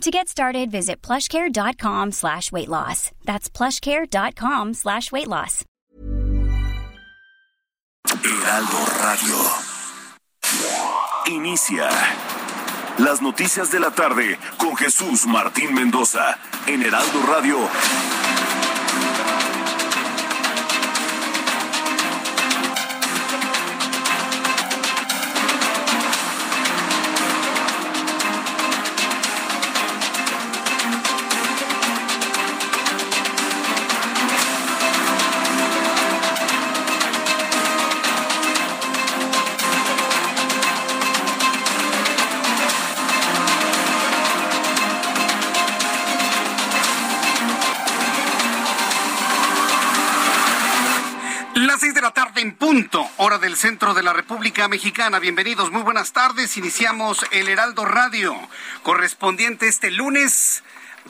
To get started, visit plushcare.com slash weight loss. That's plushcare.com slash weight loss. Heraldo Radio. Inicia. Las noticias de la tarde con Jesús Martín Mendoza en Heraldo Radio. Centro de la República Mexicana. Bienvenidos, muy buenas tardes. Iniciamos el Heraldo Radio, correspondiente este lunes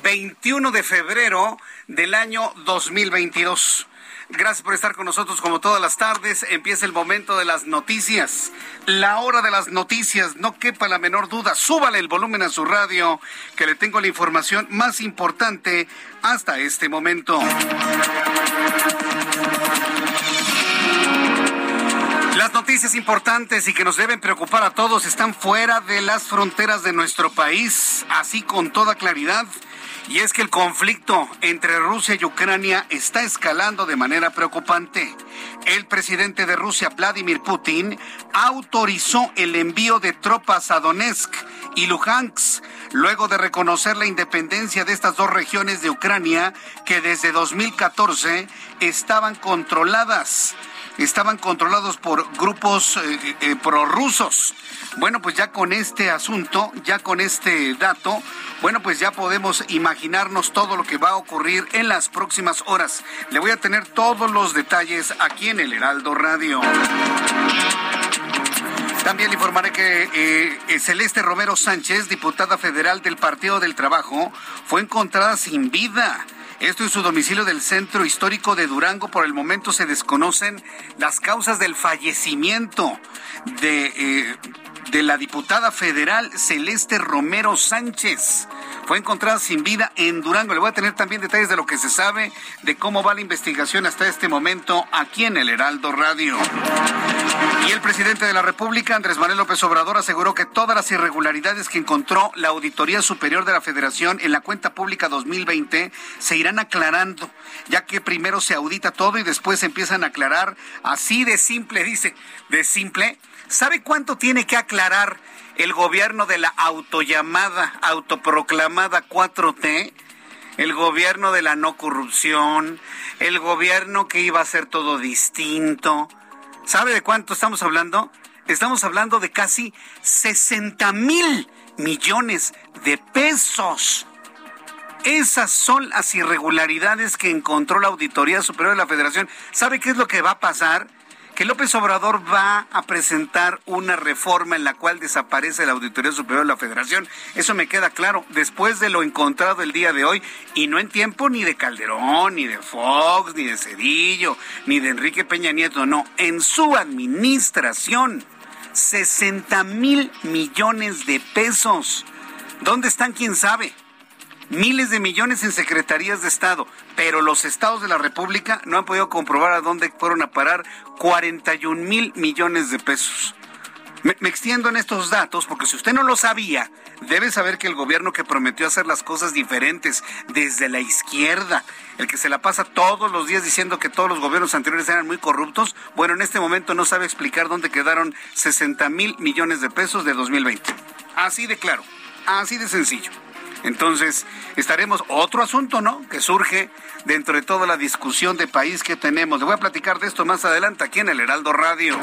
21 de febrero del año 2022. Gracias por estar con nosotros como todas las tardes. Empieza el momento de las noticias. La hora de las noticias, no quepa la menor duda. Súbale el volumen a su radio, que le tengo la información más importante hasta este momento. Noticias importantes y que nos deben preocupar a todos están fuera de las fronteras de nuestro país, así con toda claridad. Y es que el conflicto entre Rusia y Ucrania está escalando de manera preocupante. El presidente de Rusia, Vladimir Putin, autorizó el envío de tropas a Donetsk y Luhansk, luego de reconocer la independencia de estas dos regiones de Ucrania que desde 2014 estaban controladas estaban controlados por grupos eh, eh, prorrusos. Bueno, pues ya con este asunto, ya con este dato, bueno, pues ya podemos imaginarnos todo lo que va a ocurrir en las próximas horas. Le voy a tener todos los detalles aquí en el Heraldo Radio. También le informaré que eh, Celeste Romero Sánchez, diputada federal del Partido del Trabajo, fue encontrada sin vida. Esto en su domicilio del centro histórico de Durango. Por el momento se desconocen las causas del fallecimiento de, eh, de la diputada federal Celeste Romero Sánchez. Fue encontrada sin vida en Durango. Le voy a tener también detalles de lo que se sabe, de cómo va la investigación hasta este momento aquí en el Heraldo Radio. Y el presidente de la República, Andrés Manuel López Obrador, aseguró que todas las irregularidades que encontró la Auditoría Superior de la Federación en la cuenta pública 2020 se irán aclarando, ya que primero se audita todo y después se empiezan a aclarar así de simple, dice, de simple. ¿Sabe cuánto tiene que aclarar el gobierno de la autollamada, autoproclamada 4T? el gobierno de la no corrupción, el gobierno que iba a ser todo distinto. ¿Sabe de cuánto estamos hablando? Estamos hablando de casi 60 mil millones de pesos. Esas son las irregularidades que encontró la Auditoría Superior de la Federación. ¿Sabe qué es lo que va a pasar? Que López Obrador va a presentar una reforma en la cual desaparece la Auditoría Superior de la Federación. Eso me queda claro después de lo encontrado el día de hoy y no en tiempo ni de Calderón, ni de Fox, ni de Cedillo, ni de Enrique Peña Nieto, no, en su administración. 60 mil millones de pesos. ¿Dónde están? ¿Quién sabe? Miles de millones en secretarías de Estado, pero los estados de la República no han podido comprobar a dónde fueron a parar 41 mil millones de pesos. Me, extiendo en estos datos porque si usted no lo sabía, debe saber que el gobierno que prometió hacer las cosas diferentes desde la izquierda, el que se la pasa todos los días diciendo que todos los gobiernos anteriores eran muy corruptos, bueno, en este momento no sabe explicar dónde quedaron 60 mil millones de pesos de 2020. Así de claro, así de sencillo. Entonces, estaremos otro asunto, ¿no? Que surge dentro de toda la discusión de país que tenemos. Le voy a platicar de esto más adelante aquí en el Heraldo Radio.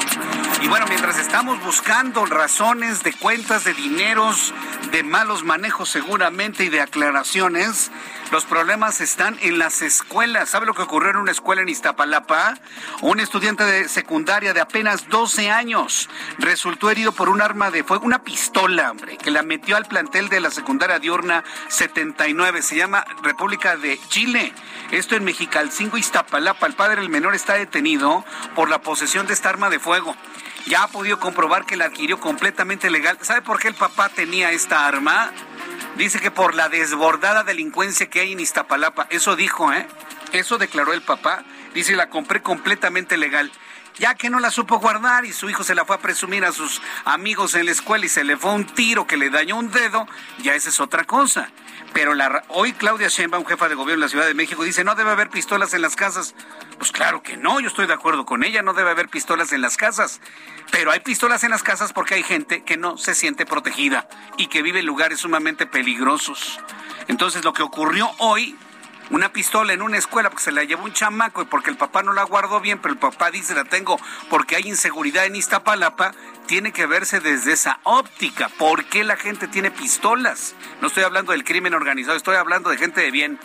Y bueno, mientras estamos buscando razones de cuentas de dineros, de malos manejos seguramente y de aclaraciones, los problemas están en las escuelas. ¿Sabe lo que ocurrió en una escuela en Iztapalapa? Un estudiante de secundaria de apenas 12 años resultó herido por un arma de fuego, una pistola, hombre, que la metió al plantel de la secundaria diurna 79. Se llama República de Chile. Esto en Mexicalcingo, Iztapalapa. El padre del menor está detenido por la posesión de esta arma de fuego ya ha podido comprobar que la adquirió completamente legal. ¿Sabe por qué el papá tenía esta arma? Dice que por la desbordada delincuencia que hay en Iztapalapa. Eso dijo, ¿eh? Eso declaró el papá. Dice, la compré completamente legal. Ya que no la supo guardar y su hijo se la fue a presumir a sus amigos en la escuela y se le fue un tiro que le dañó un dedo, ya esa es otra cosa. Pero la, hoy Claudia Sheinbaum, jefa de gobierno de la Ciudad de México, dice, no debe haber pistolas en las casas. Pues claro que no, yo estoy de acuerdo con ella, no debe haber pistolas en las casas. Pero hay pistolas en las casas porque hay gente que no se siente protegida y que vive en lugares sumamente peligrosos. Entonces lo que ocurrió hoy una pistola en una escuela porque se la llevó un chamaco y porque el papá no la guardó bien, pero el papá dice la tengo porque hay inseguridad en Iztapalapa, tiene que verse desde esa óptica. ¿Por qué la gente tiene pistolas? No estoy hablando del crimen organizado, estoy hablando de gente de bien.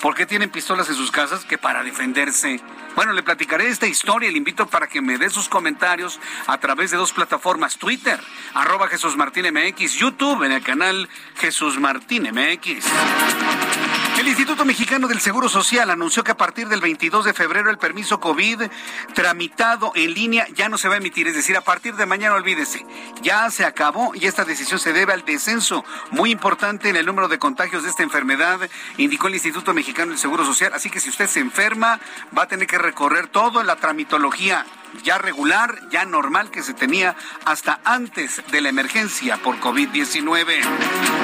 ¿Por qué tienen pistolas en sus casas? Que para defenderse. Bueno, le platicaré esta historia y le invito para que me dé sus comentarios a través de dos plataformas, Twitter, arroba Jesús Martín MX, YouTube en el canal Jesús Martín MX. El Instituto Mexicano del Seguro Social anunció que a partir del 22 de febrero el permiso COVID tramitado en línea ya no se va a emitir, es decir, a partir de mañana olvídese, ya se acabó y esta decisión se debe al descenso muy importante en el número de contagios de esta enfermedad, indicó el Instituto Mexicano del Seguro Social, así que si usted se enferma va a tener que recorrer todo en la tramitología ya regular, ya normal que se tenía hasta antes de la emergencia por COVID-19.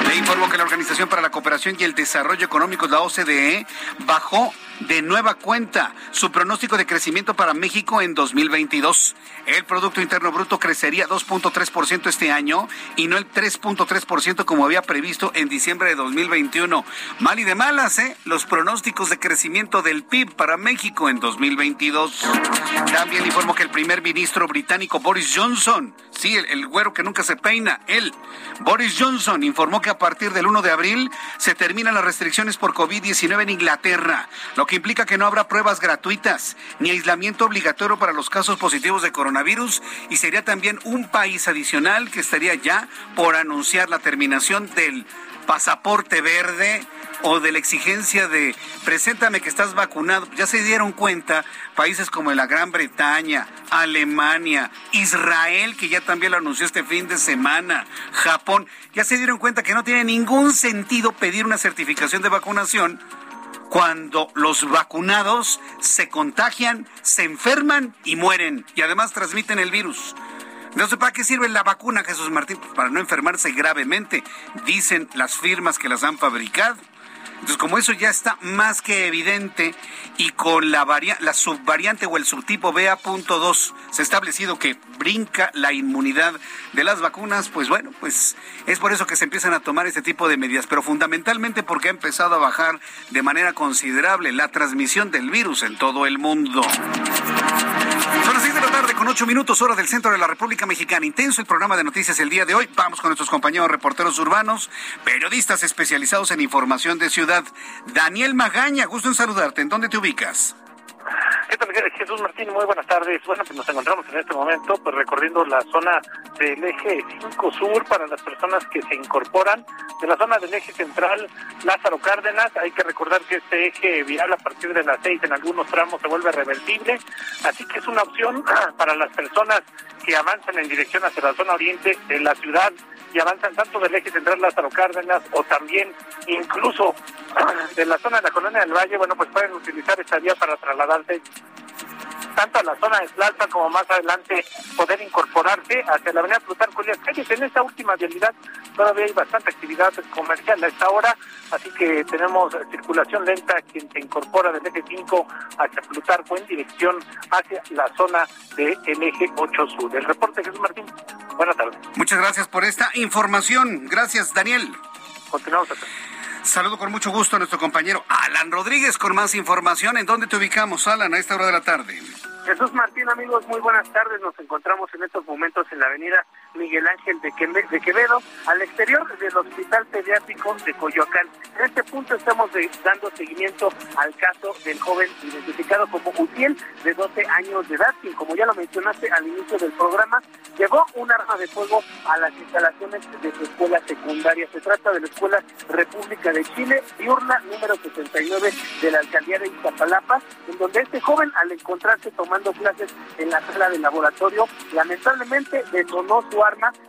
Le informo que la Organización para la Cooperación y el Desarrollo Económico, la OCDE, bajó de nueva cuenta su pronóstico de crecimiento para México en 2022. El Producto Interno Bruto crecería 2.3% este año y no el 3.3% como había previsto en diciembre de 2021. Mal y de malas, ¿eh? Los pronósticos de crecimiento del PIB para México en 2022. También informo que el primer ministro británico Boris Johnson, sí, el, güero que nunca se peina, él, Boris Johnson, informó que a partir del 1 de abril se terminan las restricciones por COVID-19 en Inglaterra, que implica que no habrá pruebas gratuitas ni aislamiento obligatorio para los casos positivos de coronavirus y sería también un país adicional que estaría ya por anunciar la terminación del pasaporte verde o de la exigencia de preséntame que estás vacunado. Ya se dieron cuenta países como la Gran Bretaña, Alemania, Israel, que ya también lo anunció este fin de semana, Japón, ya se dieron cuenta que no tiene ningún sentido pedir una certificación de vacunación cuando los vacunados se contagian, se enferman y mueren y además transmiten el virus. Entonces, ¿para qué sirve la vacuna, Jesús Martín? Pues para no enfermarse gravemente, dicen las firmas que las han fabricado. Entonces, como eso ya está más que evidente y con la, la subvariante o el subtipo BA.2 se ha establecido que brinca la inmunidad de las vacunas, pues bueno, pues es por eso que se empiezan a tomar este tipo de medidas, pero fundamentalmente porque ha empezado a bajar de manera considerable la transmisión del virus en todo el mundo. Tarde con ocho minutos hora del centro de la República Mexicana. Intenso el programa de noticias el día de hoy. Vamos con nuestros compañeros reporteros urbanos, periodistas especializados en información de ciudad. Daniel Magaña, gusto en saludarte. ¿En dónde te ubicas? ¿Qué tal, Jesús Martín? Muy buenas tardes. Bueno, pues nos encontramos en este momento pues recorriendo la zona del eje 5 sur para las personas que se incorporan de la zona del eje central Lázaro Cárdenas. Hay que recordar que este eje vial a partir de las 6 en algunos tramos se vuelve reversible, así que es una opción para las personas que avanzan en dirección hacia la zona oriente de la ciudad y avanzan tanto del eje central Lázaro Cárdenas o también incluso de la zona de la colonia del Valle, bueno, pues pueden utilizar esta vía para trasladarse tanto a la zona de Plaza como más adelante poder incorporarse hacia la avenida Plutarco Elías Calles. En esta última vialidad todavía hay bastante actividad comercial a esta hora, así que tenemos circulación lenta quien se incorpora del eje 5 hacia Plutarco en dirección hacia la zona del eje 8 sur. El reporte Jesús Martín, buenas tardes. Muchas gracias por esta información. Gracias, Daniel. Continuamos acá. Saludo con mucho gusto a nuestro compañero Alan Rodríguez con más información. ¿En dónde te ubicamos, Alan, a esta hora de la tarde? Jesús Martín, amigos, muy buenas tardes. Nos encontramos en estos momentos en la avenida Miguel Ángel de Quevedo, al exterior del Hospital Pediátrico de Coyoacán. En este punto estamos dando seguimiento al caso del joven identificado como Utiel, de 12 años de edad, quien, como ya lo mencionaste al inicio del programa, llevó un arma de fuego a las instalaciones de su escuela secundaria. Se trata de la Escuela República de Chile, diurna número 69 de la alcaldía de Iztapalapa, en donde este joven, al encontrarse tomando clases en la sala de laboratorio, lamentablemente detonó su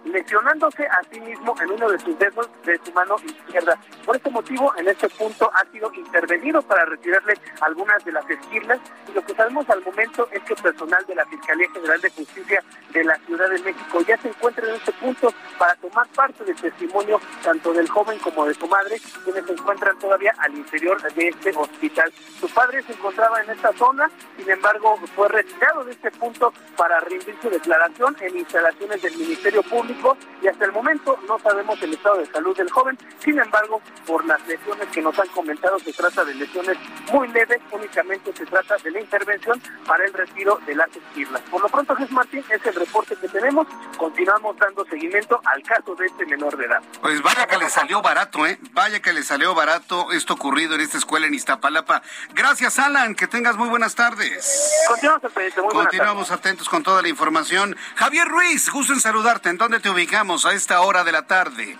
lesionándose a sí mismo en uno de sus dedos de su mano izquierda. Por este motivo, en este punto ha sido intervenido para retirarle algunas de las esquinas y lo que sabemos al momento es que personal de la Fiscalía General de Justicia de la Ciudad de México ya se encuentra en este punto para tomar parte del testimonio tanto del joven como de su madre, quienes se encuentran todavía al interior de este hospital. Su padre se encontraba en esta zona, sin embargo fue retirado de este punto para rendir su declaración en instalaciones del Ministerio Público y hasta el momento no sabemos el estado de salud del joven, sin embargo por las lesiones que nos han comentado se trata de lesiones muy leves, únicamente se trata de la intervención para el retiro de las esquirlas. Por lo pronto Jesús Martín es el reporte que tenemos, continuamos dando seguimiento al caso de este menor de edad. Pues vaya que le salió barato, ¿eh? Vaya que le salió barato esto ocurrido en esta escuela en Iztapalapa. Gracias, Alan, que tengas muy buenas tardes. Continuamos, muy Continuamos atentos con toda la información. Javier Ruiz, gusto en saludarte. ¿En dónde te ubicamos a esta hora de la tarde?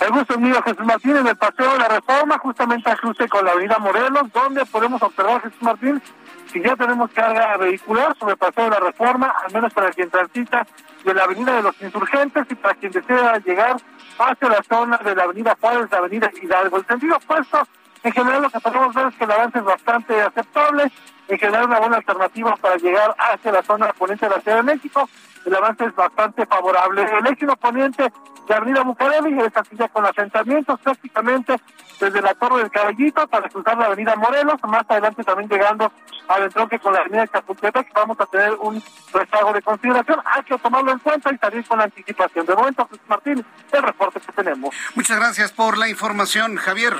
El gusto es mío, Jesús Martín, en el Paseo de la Reforma, justamente a cruce con la Avenida Morelos, donde podemos observar, Jesús Martín, si ya tenemos carga vehicular sobre el Paseo de la Reforma, al menos para quien transita de la Avenida de los Insurgentes y para quien desea llegar hacia la zona de la Avenida Juárez, la Avenida Hidalgo. El sentido opuesto, en general lo que podemos ver es que el avance es bastante aceptable, en general una buena alternativa para llegar hacia la zona poniente de la Ciudad de México, el avance es bastante favorable. El eje poniente de Avenida Bucareli es aquí ya con asentamientos prácticamente desde la Torre del Caballito para cruzar la Avenida Morelos, más adelante también llegando al entronque con la Avenida Chapultepec, vamos a tener un rezago de consideración, hay que tomarlo en cuenta y salir con anticipación. De momento, Martín, el reporte que tenemos. Muchas gracias por la información, Javier.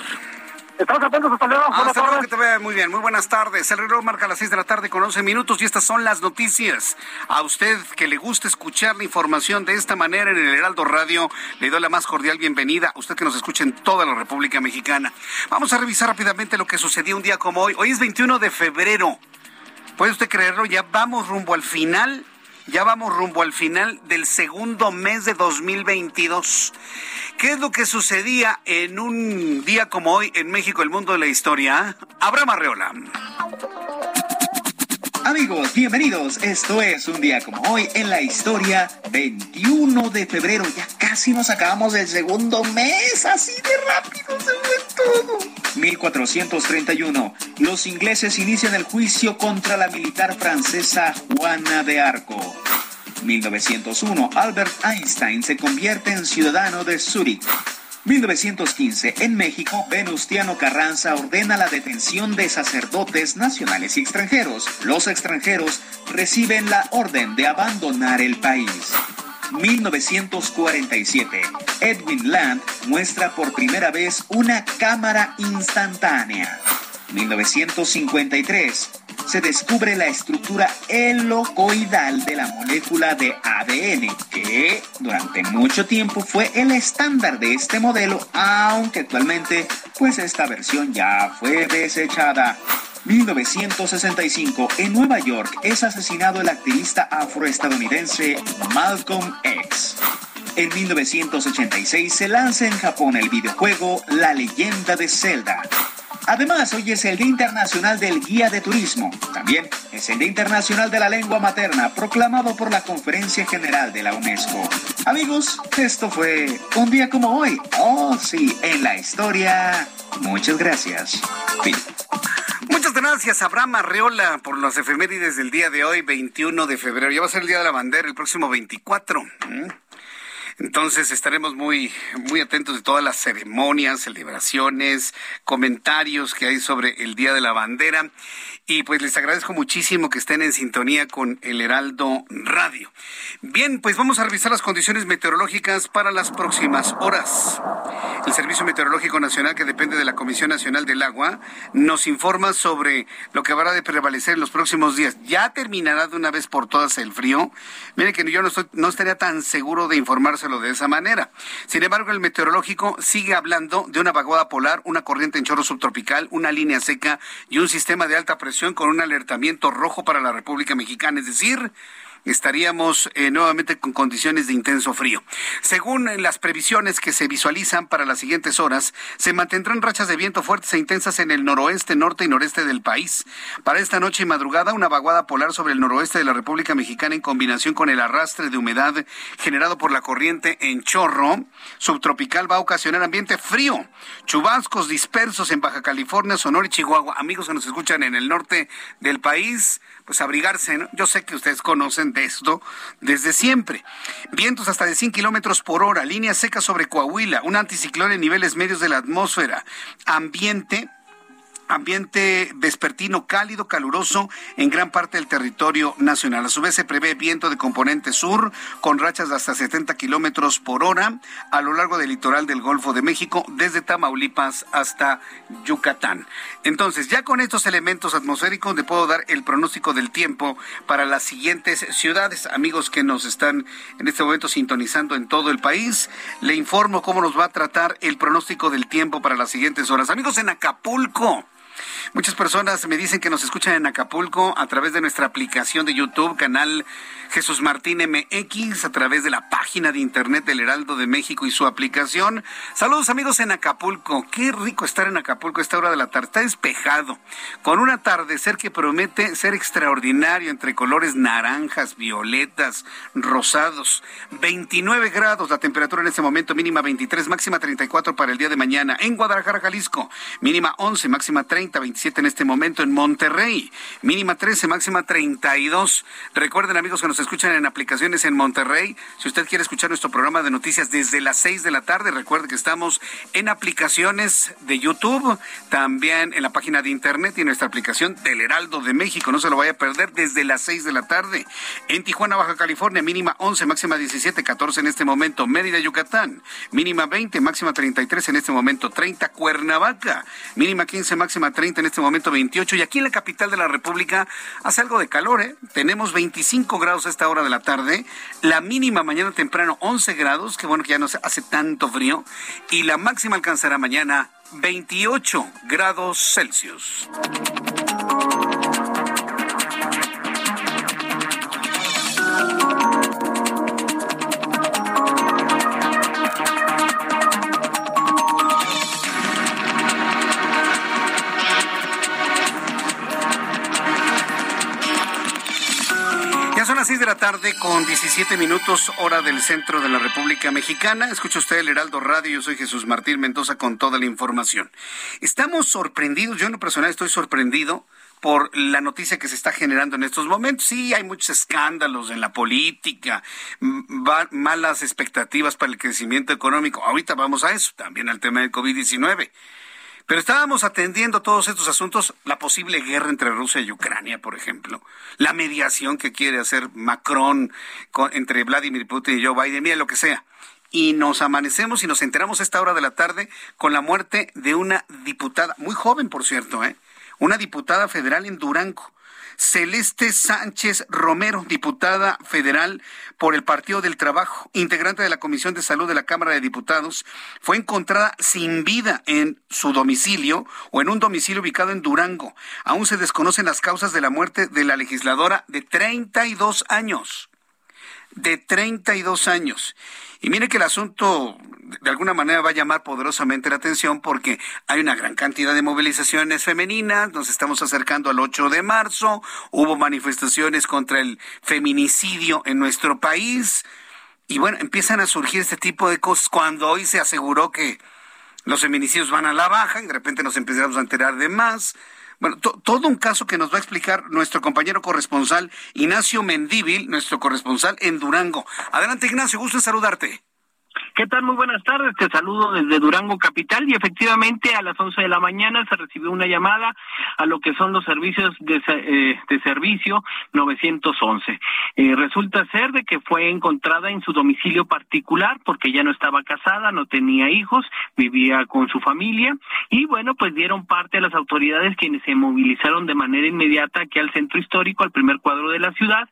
Estamos atentos, hasta luego. Hasta luego, que te vea muy bien. Muy buenas tardes. El reloj marca las 6 de la tarde con 11 minutos y estas son las noticias. A usted que le gusta escuchar la información de esta manera en el Heraldo Radio, le doy la más cordial bienvenida. A usted que nos escucha en toda la República Mexicana. Vamos a revisar rápidamente lo que sucedió un día como hoy. Hoy es 21 de febrero. ¿Puede usted creerlo? Ya vamos rumbo al final ya vamos rumbo al final del segundo mes de 2022. ¿Qué es lo que sucedía en un día como hoy en México, el mundo de la historia? Abraham Arreola. Amigos, bienvenidos. Esto es un día como hoy en la historia, 21 de febrero. Ya casi nos acabamos del segundo mes. Así de rápido se fue todo. 1431. Los ingleses inician el juicio contra la militar francesa Juana de Arco. 1901. Albert Einstein se convierte en ciudadano de Zúrich. 1915. En México, Venustiano Carranza ordena la detención de sacerdotes nacionales y extranjeros. Los extranjeros reciben la orden de abandonar el país. 1947. Edwin Land muestra por primera vez una cámara instantánea. 1953 se descubre la estructura helicoidal de la molécula de ADN, que durante mucho tiempo fue el estándar de este modelo, aunque actualmente pues esta versión ya fue desechada. 1965, en Nueva York es asesinado el activista afroestadounidense Malcolm X. En 1986 se lanza en Japón el videojuego La leyenda de Zelda. Además, hoy es el Día Internacional del Guía de Turismo. También es el Día Internacional de la Lengua Materna, proclamado por la Conferencia General de la UNESCO. Amigos, esto fue un día como hoy. Oh, sí, en la historia. Muchas gracias. Muchas gracias, Abraham Arreola, por los efemérides del día de hoy, 21 de febrero. Ya va a ser el Día de la Bandera el próximo 24. Entonces estaremos muy, muy atentos de todas las ceremonias, celebraciones, comentarios que hay sobre el Día de la Bandera. Y pues les agradezco muchísimo que estén en sintonía con el Heraldo Radio. Bien, pues vamos a revisar las condiciones meteorológicas para las próximas horas. el Servicio Meteorológico Nacional, que depende de la Comisión Nacional del Agua, nos informa sobre lo que habrá de prevalecer en los próximos días. ¿Ya terminará de una vez por todas el frío? Mire que yo no, no estaría tan seguro de informárselo de esa manera. Sin embargo, el meteorológico sigue hablando de una vaguada polar, una corriente en chorro subtropical, una línea seca y un sistema de alta presión con un alertamiento rojo para la República Mexicana. Es decir, estaríamos eh, nuevamente con condiciones de intenso frío. Según las previsiones que se visualizan para las siguientes horas, se mantendrán rachas de viento fuertes e intensas en el noroeste, norte y noreste del país. Para esta noche y madrugada, una vaguada polar sobre el noroeste de la República Mexicana en combinación con el arrastre de humedad generado por la corriente en chorro subtropical va a ocasionar ambiente frío. Chubascos dispersos en Baja California, Sonora y Chihuahua. Amigos que nos escuchan en el norte del país, pues abrigarse. ¿no? Yo sé que ustedes conocen de esto desde siempre. Vientos hasta de 100 kilómetros por hora, línea seca sobre Coahuila, un anticiclón en niveles medios de la atmósfera, ambiente ambiente vespertino cálido, caluroso en gran parte del territorio nacional. A su vez se prevé viento de componente sur con rachas de hasta 70 kilómetros por hora a lo largo del litoral del Golfo de México, desde Tamaulipas hasta Yucatán. Entonces, ya con estos elementos atmosféricos le puedo dar el pronóstico del tiempo para las siguientes ciudades. Amigos que nos están en este momento sintonizando en todo el país, le informo cómo nos va a tratar el pronóstico del tiempo para las siguientes horas. Amigos en Acapulco. Muchas personas me dicen que nos escuchan en Acapulco a través de nuestra aplicación de YouTube, canal Jesús Martín MX, a través de la página de internet del Heraldo de México y su aplicación. Saludos amigos en Acapulco. Qué rico estar en Acapulco a esta hora de la tarde. Está despejado, con un atardecer que promete ser extraordinario entre colores naranjas, violetas, rosados. 29 grados la temperatura en este momento, mínima 23, máxima 34 para el día de mañana. En Guadalajara, Jalisco, mínima 11, máxima 30, 27 en este momento en Monterrey, mínima 13, máxima 32. Recuerden amigos que nos escuchan en aplicaciones en Monterrey, si usted quiere escuchar nuestro programa de noticias desde las 6 de la tarde, recuerde que estamos en aplicaciones de YouTube, también en la página de internet y en nuestra aplicación del Heraldo de México, no se lo vaya a perder desde las 6 de la tarde. En Tijuana, Baja California, mínima 11, máxima 17, 14 en este momento. Mérida, Yucatán, mínima 20, máxima 33 en este momento. 30, Cuernavaca, mínima 15, máxima 30 en este momento 28. Y aquí en la capital de la República hace algo de calor, ¿eh? Tenemos 25 grados a esta hora de la tarde. La mínima mañana temprano 11 grados, que bueno que ya no hace tanto frío. Y la máxima alcanzará mañana 28 grados Celsius. Las 6 de la tarde con 17 minutos hora del centro de la República Mexicana. Escucha usted el Heraldo Radio. Yo soy Jesús Martín Mendoza con toda la información. Estamos sorprendidos, yo en lo personal estoy sorprendido por la noticia que se está generando en estos momentos. Sí, hay muchos escándalos en la política, malas expectativas para el crecimiento económico. Ahorita vamos a eso, también al tema del COVID-19. Pero estábamos atendiendo todos estos asuntos, la posible guerra entre Rusia y Ucrania, por ejemplo, la mediación que quiere hacer Macron entre Vladimir Putin y Joe Biden, mira lo que sea. Y nos amanecemos y nos enteramos a esta hora de la tarde con la muerte de una diputada, muy joven por cierto, ¿eh? una diputada federal en Durango. Celeste Sánchez Romero, diputada federal por el Partido del Trabajo, integrante de la Comisión de Salud de la Cámara de Diputados, fue encontrada sin vida en su domicilio o en un domicilio ubicado en Durango. Aún se desconocen las causas de la muerte de la legisladora de 32 años. De 32 años. Y mire que el asunto de alguna manera va a llamar poderosamente la atención porque hay una gran cantidad de movilizaciones femeninas, nos estamos acercando al 8 de marzo, hubo manifestaciones contra el feminicidio en nuestro país. Y bueno, empiezan a surgir este tipo de cosas cuando hoy se aseguró que los feminicidios van a la baja y de repente nos empezamos a enterar de más. Bueno, todo un caso que nos va a explicar nuestro compañero corresponsal Ignacio Mendíbil, nuestro corresponsal en Durango. Adelante, Ignacio, gusto en saludarte. ¿Qué tal? Muy buenas tardes. Te saludo desde Durango Capital y efectivamente a las 11 de la mañana se recibió una llamada a lo que son los servicios de, eh, servicio 911. Eh, resulta ser de que fue encontrada en su domicilio particular porque ya no estaba casada, no tenía hijos, vivía con su familia y bueno, pues dieron parte a las autoridades quienes se movilizaron de manera inmediata aquí al centro histórico, al primer cuadro de la ciudad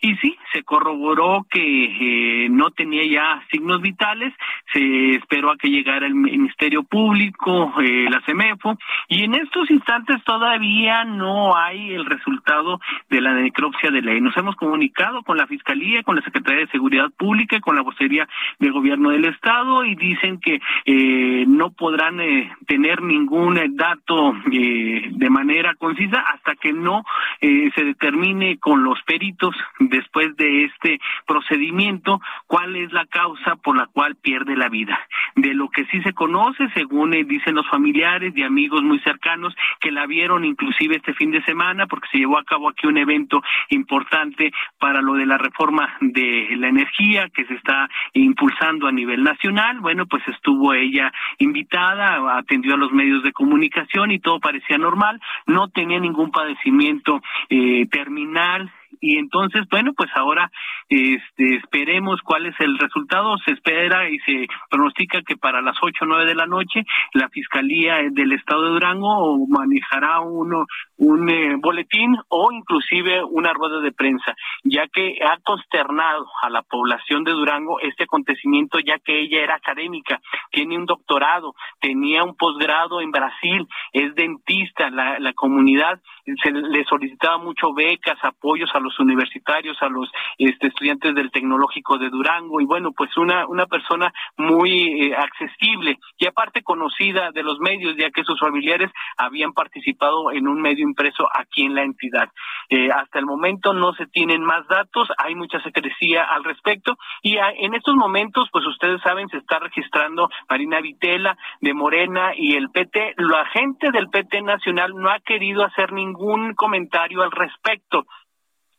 y sí, se corroboró que eh, no tenía ya signos vitales se esperó a que llegara el Ministerio Público, eh, la CEMEFO, y en estos instantes todavía no hay el resultado de la necropsia de ley. Nos hemos comunicado con la Fiscalía, con la Secretaría de Seguridad Pública, con la vocería del Gobierno del Estado y dicen que eh, no podrán eh, tener ningún dato de manera concisa hasta que no se determine con los peritos después de este procedimiento cuál es la causa por la cual pierde la vida. De lo que sí se conoce, según eh, dicen los familiares y amigos muy cercanos que la vieron inclusive este fin de semana porque se llevó a cabo aquí un evento importante para lo de la reforma de la energía que se está impulsando a nivel nacional. Bueno, pues estuvo ella invitada, atendió a los medios de comunicación y todo parecía normal, no tenía ningún padecimiento eh, terminal y entonces bueno pues ahora este esperemos cuál es el resultado. Se espera y se pronostica que para las ocho nueve de la noche la fiscalía del estado de Durango manejará uno un eh, boletín o inclusive una rueda de prensa ya que ha consternado a la población de Durango este acontecimiento ya que ella era académica tiene un doctorado tenía un posgrado en Brasil es dentista la, la comunidad se le solicitaba mucho becas apoyos a los universitarios, a los este, estudiantes del Tecnológico de Durango y bueno, pues una, una persona muy eh, accesible y aparte conocida de los medios, ya que sus familiares habían participado en un medio impreso aquí en la entidad. Eh, hasta el momento no se tienen más datos, hay mucha secrecía al respecto y en estos momentos, pues ustedes saben, se está registrando Marina Vitela de Morena y el PT. La gente del PT nacional no ha querido hacer ningún comentario al respecto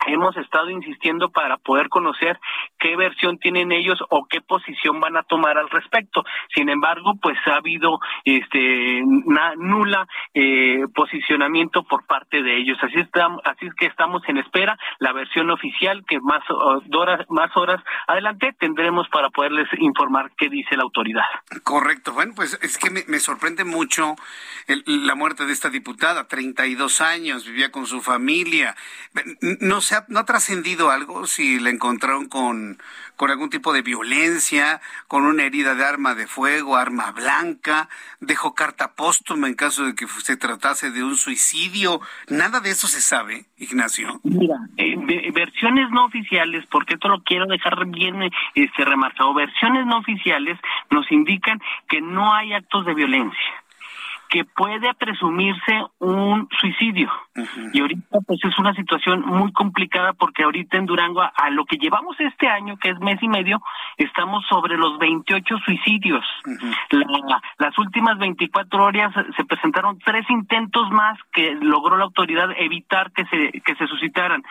hemos estado insistiendo para poder conocer qué versión tienen ellos o qué posición van a tomar al respecto. Sin embargo, pues ha habido este nula eh, posicionamiento por parte de ellos. Así estamos, así es que estamos en espera la versión oficial que más horas más horas adelante tendremos para poderles informar qué dice la autoridad. Correcto. Bueno, pues es que me, sorprende mucho la muerte de esta diputada, 32 años, vivía con su familia. No se ha, no ha trascendido algo si la encontraron con, con algún tipo de violencia, con una herida de arma de fuego, arma blanca, dejó carta póstuma en caso de que se tratase de un suicidio. Nada de eso se sabe, Ignacio. Mira, eh, versiones no oficiales, porque esto lo quiero dejar bien este, remarcado, versiones no oficiales nos indican que no hay actos de violencia que puede presumirse un suicidio. Y ahorita pues es una situación muy complicada porque ahorita en Durango a, lo que llevamos este año, que es mes y medio, estamos sobre los 28 suicidios. las últimas 24 horas se presentaron tres intentos más que logró la autoridad evitar que se que se suscitaran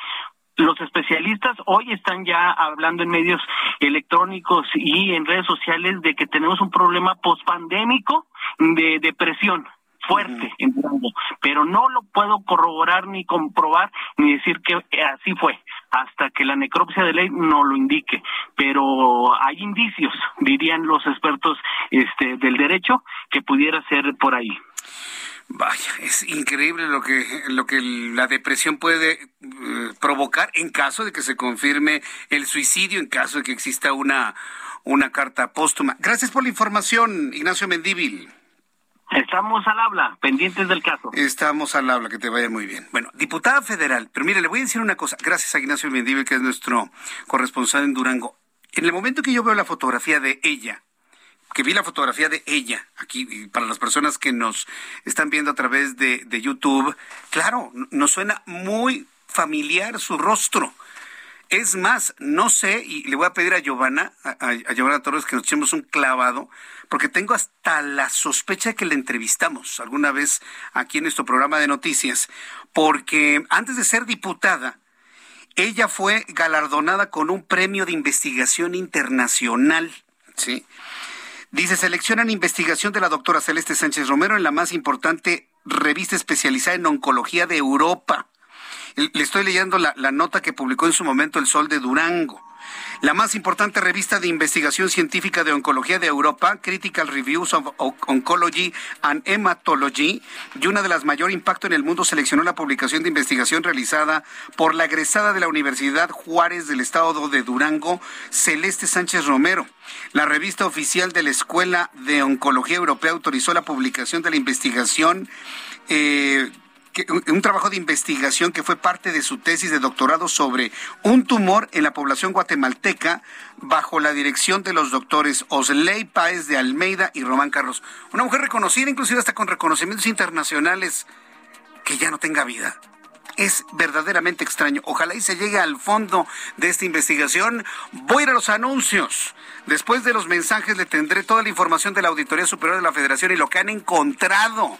los especialistas hoy están ya hablando en medios electrónicos y en redes sociales de que tenemos un problema pospandémico de depresión fuerte en Durango, pero no lo puedo corroborar ni comprobar ni decir que así fue hasta que la necropsia de ley no lo indique, pero hay indicios, dirían los expertos este del derecho, que pudiera ser por ahí. Vaya, es increíble lo que lo que la depresión puede eh, provocar en caso de que se confirme el suicidio, en caso de que exista una una carta póstuma. Gracias por la información, Ignacio Mendíbil. Estamos al habla, pendientes del caso. Estamos al habla, que te vaya muy bien. Bueno, diputada federal, pero mire, le voy a decir una cosa. Gracias a Ignacio Mendíbil, que es nuestro corresponsal en Durango. En el momento que yo veo la fotografía de ella, que vi la fotografía de ella, aquí, para las personas que nos están viendo a través de, YouTube, claro, nos suena muy familiar su rostro. Es más, no sé, y le voy a pedir a Giovanna, a, a Giovanna Torres, que nos echemos un clavado, porque tengo hasta la sospecha de que la entrevistamos alguna vez aquí en nuestro programa de noticias, porque antes de ser diputada, ella fue galardonada con un premio de investigación internacional Sí. Dice, seleccionan investigación de la doctora Celeste Sánchez Romero en la más importante revista especializada en oncología de Europa. Le estoy leyendo la, la nota que publicó en su momento El Sol de Durango la más importante revista de investigación científica de oncología de Europa, Critical Reviews of Oncology and Hematology, y una de las mayor impacto en el mundo, seleccionó la publicación de investigación realizada por la egresada de la Universidad Juárez del Estado de Durango, Celeste Sánchez Romero. La revista oficial de la Escuela de Oncología Europea autorizó la publicación de la investigación. Eh, un trabajo de investigación que fue parte de su tesis de doctorado sobre un tumor en la población guatemalteca bajo la dirección de los doctores Osley Páez de Almeida y Román Carlos. Una mujer reconocida inclusive hasta con reconocimientos internacionales que ya no tenga vida. Es verdaderamente extraño. Ojalá y se llegue al fondo de esta investigación. Voy a ir a los anuncios. Después de los mensajes le tendré toda la información de la Auditoría Superior de la Federación y lo que han encontrado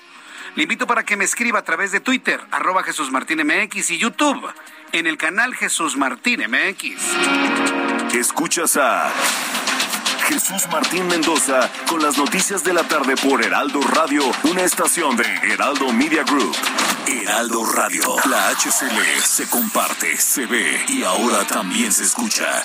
le invito para que me escriba a través de Twitter, arroba Jesús Martín MX y YouTube, en el canal Jesús Martín MX. Escuchas a Jesús Martín Mendoza con las noticias de la tarde por Heraldo Radio, una estación de Heraldo Media Group. Heraldo Radio, la HCL se comparte, se ve y ahora también se escucha.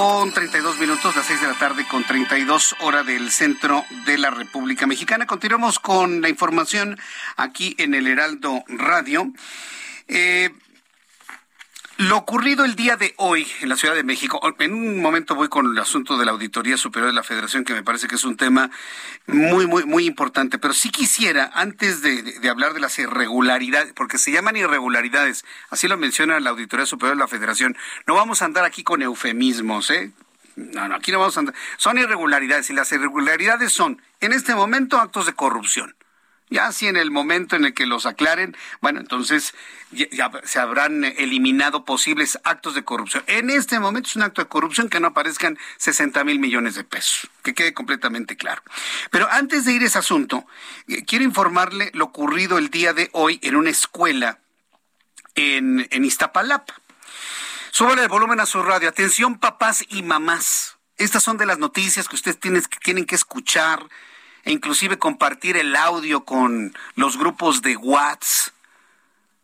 Con 32 minutos, las 6 de la tarde con 32 hora del centro de la República Mexicana. Continuamos con la información aquí en el Heraldo Radio. Eh, lo ocurrido el día de hoy en la Ciudad de México, en un momento voy con el asunto de la Auditoría Superior de la Federación, que me parece que es un tema muy, muy, muy importante, pero sí quisiera, antes de, hablar de las irregularidades, porque se llaman irregularidades, así lo menciona la Auditoría Superior de la Federación, no vamos a andar aquí con eufemismos, ¿eh? No, no, aquí no vamos a andar. Son irregularidades y las irregularidades son, en este momento, actos de corrupción. Ya si en el momento en el que los aclaren, bueno, entonces ya, se habrán eliminado posibles actos de corrupción. En este momento es un acto de corrupción que no aparezcan 60 mil millones de pesos, que quede completamente claro. Pero antes de ir a ese asunto, eh, quiero informarle lo ocurrido el día de hoy en una escuela en, en Iztapalapa. Súbale el volumen a su radio. Atención, papás y mamás. Estas son de las noticias que ustedes tienen, tienen que escuchar e inclusive compartir el audio con los grupos de WhatsApp,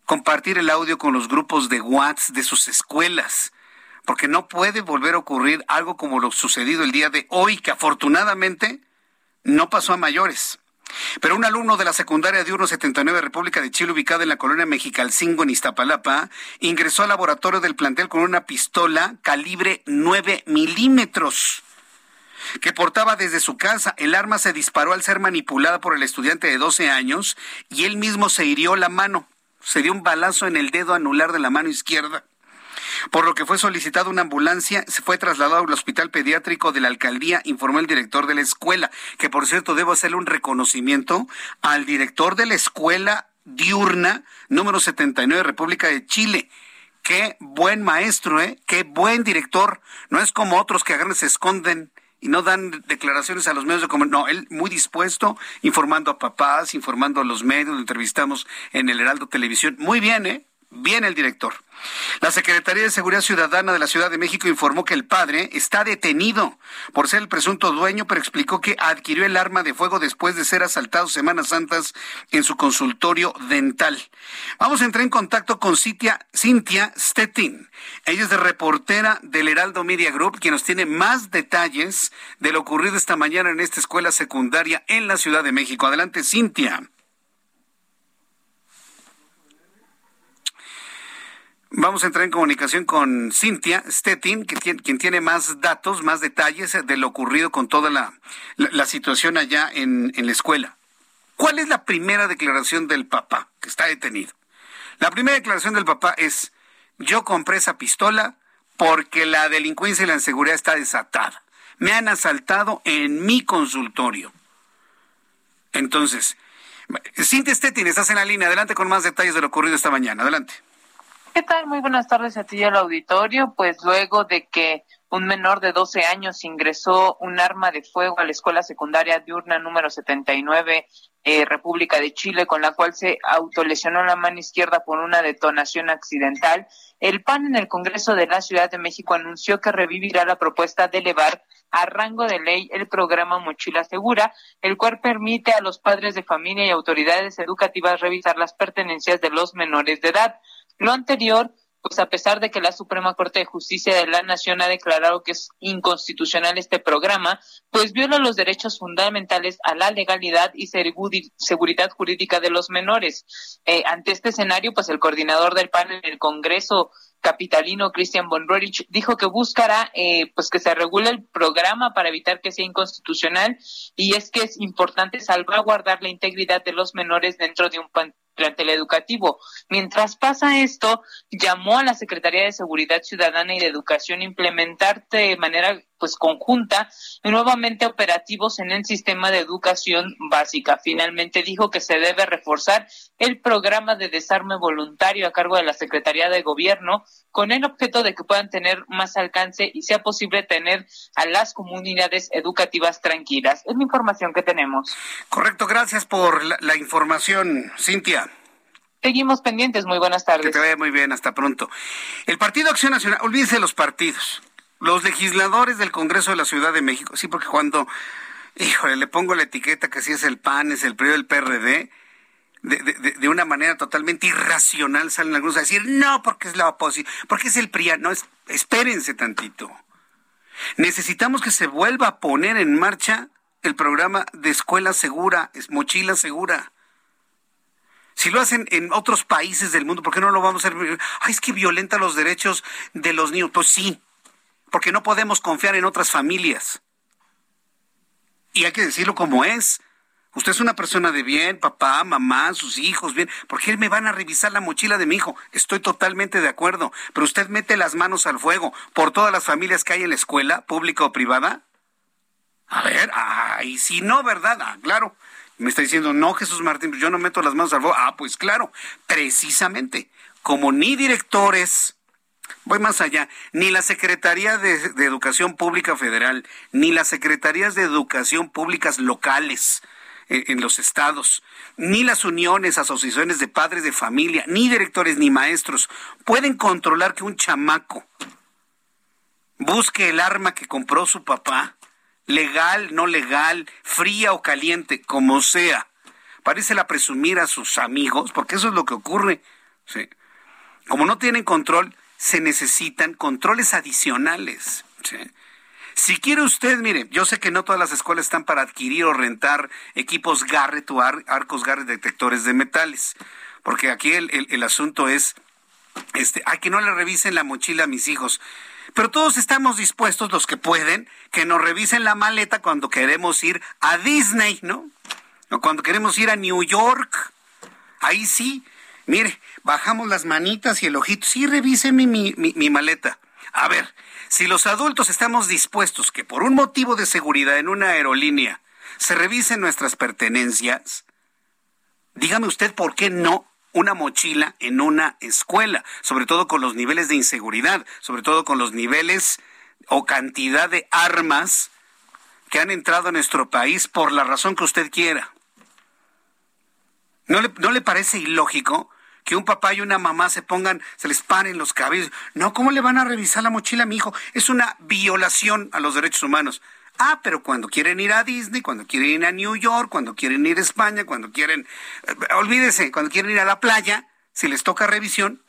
compartir el audio con los grupos de WhatsApp de sus escuelas, porque no puede volver a ocurrir algo como lo sucedido el día de hoy, que afortunadamente no pasó a mayores. Pero un alumno de la secundaria de 179 República de Chile, ubicada en la colonia Mexicalcingo, en Iztapalapa, ingresó al laboratorio del plantel con una pistola calibre 9 milímetros que portaba desde su casa. El arma se disparó al ser manipulada por el estudiante de 12 años y él mismo se hirió la mano. Se dio un balazo en el dedo anular de la mano izquierda. Por lo que fue solicitada una ambulancia, se fue trasladado al hospital pediátrico de la alcaldía, informó el director de la escuela, que por cierto debo hacerle un reconocimiento al director de la escuela diurna número 79 República de Chile. Qué buen maestro, ¿eh? Qué buen director. No es como otros que agarran se esconden y no dan declaraciones a los medios de comunicación. No, él muy dispuesto, informando a papás, informando a los medios, lo entrevistamos en el Heraldo Televisión. Muy bien, ¿eh? Bien el director. La Secretaría de Seguridad Ciudadana de la Ciudad de México informó que el padre está detenido por ser el presunto dueño, pero explicó que adquirió el arma de fuego después de ser asaltado Semanas Santas en su consultorio dental. Vamos a entrar en contacto con Cintia, Cintia Stettin. Ella es de reportera del Heraldo Media Group, quien nos tiene más detalles de lo ocurrido esta mañana en esta escuela secundaria en la Ciudad de México. Adelante, Cintia. Vamos a entrar en comunicación con Cintia Stettin, que tiene, quien tiene más datos, más detalles de lo ocurrido con toda la, la, situación allá en, en la escuela. ¿Cuál es la primera declaración del papá que está detenido? La primera declaración del papá es, yo compré esa pistola porque la delincuencia y la inseguridad está desatada. Me han asaltado en mi consultorio. Entonces, Cintia Stettin, estás en la línea. Adelante con más detalles de lo ocurrido esta mañana. Adelante. ¿Qué tal? Muy buenas tardes a ti y al auditorio. Pues luego de que un menor de 12 años ingresó un arma de fuego a la escuela secundaria diurna número 79, eh, República de Chile, con la cual se autolesionó la mano izquierda por una detonación accidental. El PAN en el Congreso de la Ciudad de México anunció que revivirá la propuesta de elevar a rango de ley el programa Mochila Segura, el cual permite a los padres de familia y autoridades educativas revisar las pertenencias de los menores de edad. Lo anterior pues a pesar de que la Suprema Corte de Justicia de la Nación ha declarado que es inconstitucional este programa, pues viola los derechos fundamentales a la legalidad y seguridad jurídica de los menores. Eh, ante este escenario, pues el coordinador del PAN en el Congreso capitalino Christian von dijo que buscará eh, pues que se regule el programa para evitar que sea inconstitucional y es que es importante salvaguardar la integridad de los menores dentro de un plantel educativo. Mientras pasa esto, llamó a la Secretaría de Seguridad Ciudadana y de Educación a implementar de manera pues conjunta y nuevamente operativos en el sistema de educación básica. Finalmente dijo que se debe reforzar el programa de desarme voluntario a cargo de la Secretaría de Gobierno con el objeto de que puedan tener más alcance y sea posible tener a las comunidades educativas tranquilas. Es la información que tenemos. Correcto, gracias por la, la información, Cintia. Seguimos pendientes. Muy buenas tardes. Que te vaya muy bien. Hasta pronto. El Partido Acción Nacional, olvídese los partidos. Los legisladores del Congreso de la Ciudad de México. Sí, porque cuando, híjole, le pongo la etiqueta que si es el PAN, es el PRI del PRD, de, una manera totalmente irracional salen algunos a decir, no, porque es la oposición, porque es el PRI. No, es, espérense tantito. Necesitamos que se vuelva a poner en marcha el programa de escuela segura, es mochila segura. Si lo hacen en otros países del mundo, ¿por qué no lo vamos a hacer? Ay, es que violenta los derechos de los niños. Pues sí, porque no podemos confiar en otras familias. Y hay que decirlo como es. Usted es una persona de bien, papá, mamá, sus hijos, bien. ¿Por qué me van a revisar la mochila de mi hijo? Estoy totalmente de acuerdo. Pero usted mete las manos al fuego por todas las familias que hay en la escuela, pública o privada. A ver, ay, si no, ¿verdad? Ah, claro. Me está diciendo, no, Jesús Martín, yo no meto las manos al fuego. Ah, pues claro, precisamente, como ni directores, voy más allá, ni la Secretaría de, Educación Pública Federal, ni las Secretarías de Educación Públicas locales eh, en los estados, ni las uniones, asociaciones de padres de familia, ni directores, ni maestros pueden controlar que un chamaco busque el arma que compró su papá legal, no legal, fría o caliente, como sea. Parece la presumir a sus amigos, porque eso es lo que ocurre. ¿sí? Como no tienen control, se necesitan controles adicionales. Si quiere usted, mire, yo sé que no todas las escuelas están para adquirir o rentar equipos Garrett o arcos Garrett detectores de metales, porque aquí el, el, el asunto es, este, hay que no le revisen la mochila a mis hijos. Pero todos estamos dispuestos, los que pueden, que nos revisen la maleta cuando queremos ir a Disney, ¿no? O cuando queremos ir a New York. Ahí sí, mire, bajamos las manitas y el ojito. Sí, mi, mi maleta. A ver, si los adultos estamos dispuestos que por un motivo de seguridad en una aerolínea se revisen nuestras pertenencias, dígame usted por qué no una mochila en una escuela, sobre todo con los niveles de inseguridad, sobre todo con los niveles o cantidad de armas que han entrado a nuestro país por la razón que usted quiera. ¿No le, no le parece ilógico que un papá y una mamá se pongan, se les paren los cabellos? No, ¿cómo le van a revisar la mochila a mi hijo? Es una violación a los derechos humanos. Ah, pero cuando quieren ir a Disney, cuando quieren ir a New York, cuando quieren ir a España, cuando quieren, eh, olvídese, cuando quieren ir a la playa, si les toca revisión,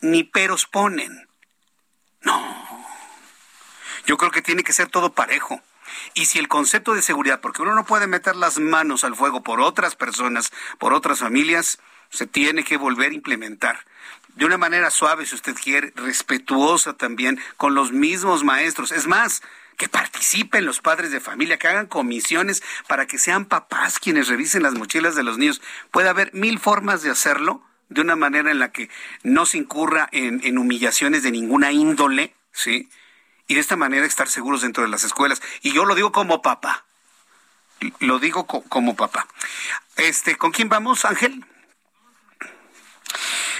ni peros ponen. No. Yo creo que tiene que ser todo parejo. Y si el concepto de seguridad, porque uno no puede meter las manos al fuego por otras personas, por otras familias, se tiene que volver a implementar. de una manera suave, si usted quiere, respetuosa también, con los mismos maestros. Es más, que participen los padres de familia, que hagan comisiones para que sean papás quienes revisen las mochilas de los niños. Puede haber mil formas de hacerlo de una manera en la que no se incurra en, humillaciones de ninguna índole, ¿sí? Y de esta manera estar seguros dentro de las escuelas. Y yo lo digo como papá. Lo digo como papá. Este, ¿con quién vamos, Ángel?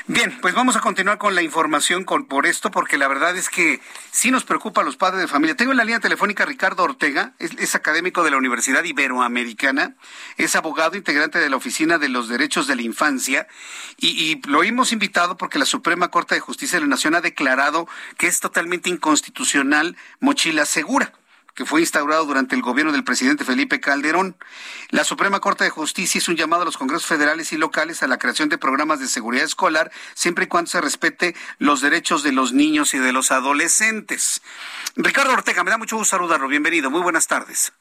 Bien, pues vamos a continuar con la información con, por esto, porque la verdad es que sí nos preocupa a los padres de familia. Tengo en la línea telefónica Ricardo Ortega, es, académico de la Universidad Iberoamericana, es abogado integrante de la Oficina de los Derechos de la Infancia, y lo hemos invitado porque la Suprema Corte de Justicia de la Nación ha declarado que es totalmente inconstitucional mochila segura que fue instaurado durante el gobierno del presidente Felipe Calderón. La Suprema Corte de Justicia hizo un llamado a los congresos federales y locales a la creación de programas de seguridad escolar, siempre y cuando se respete los derechos de los niños y de los adolescentes. Ricardo Ortega, me da mucho gusto saludarlo. Bienvenido. Muy buenas tardes.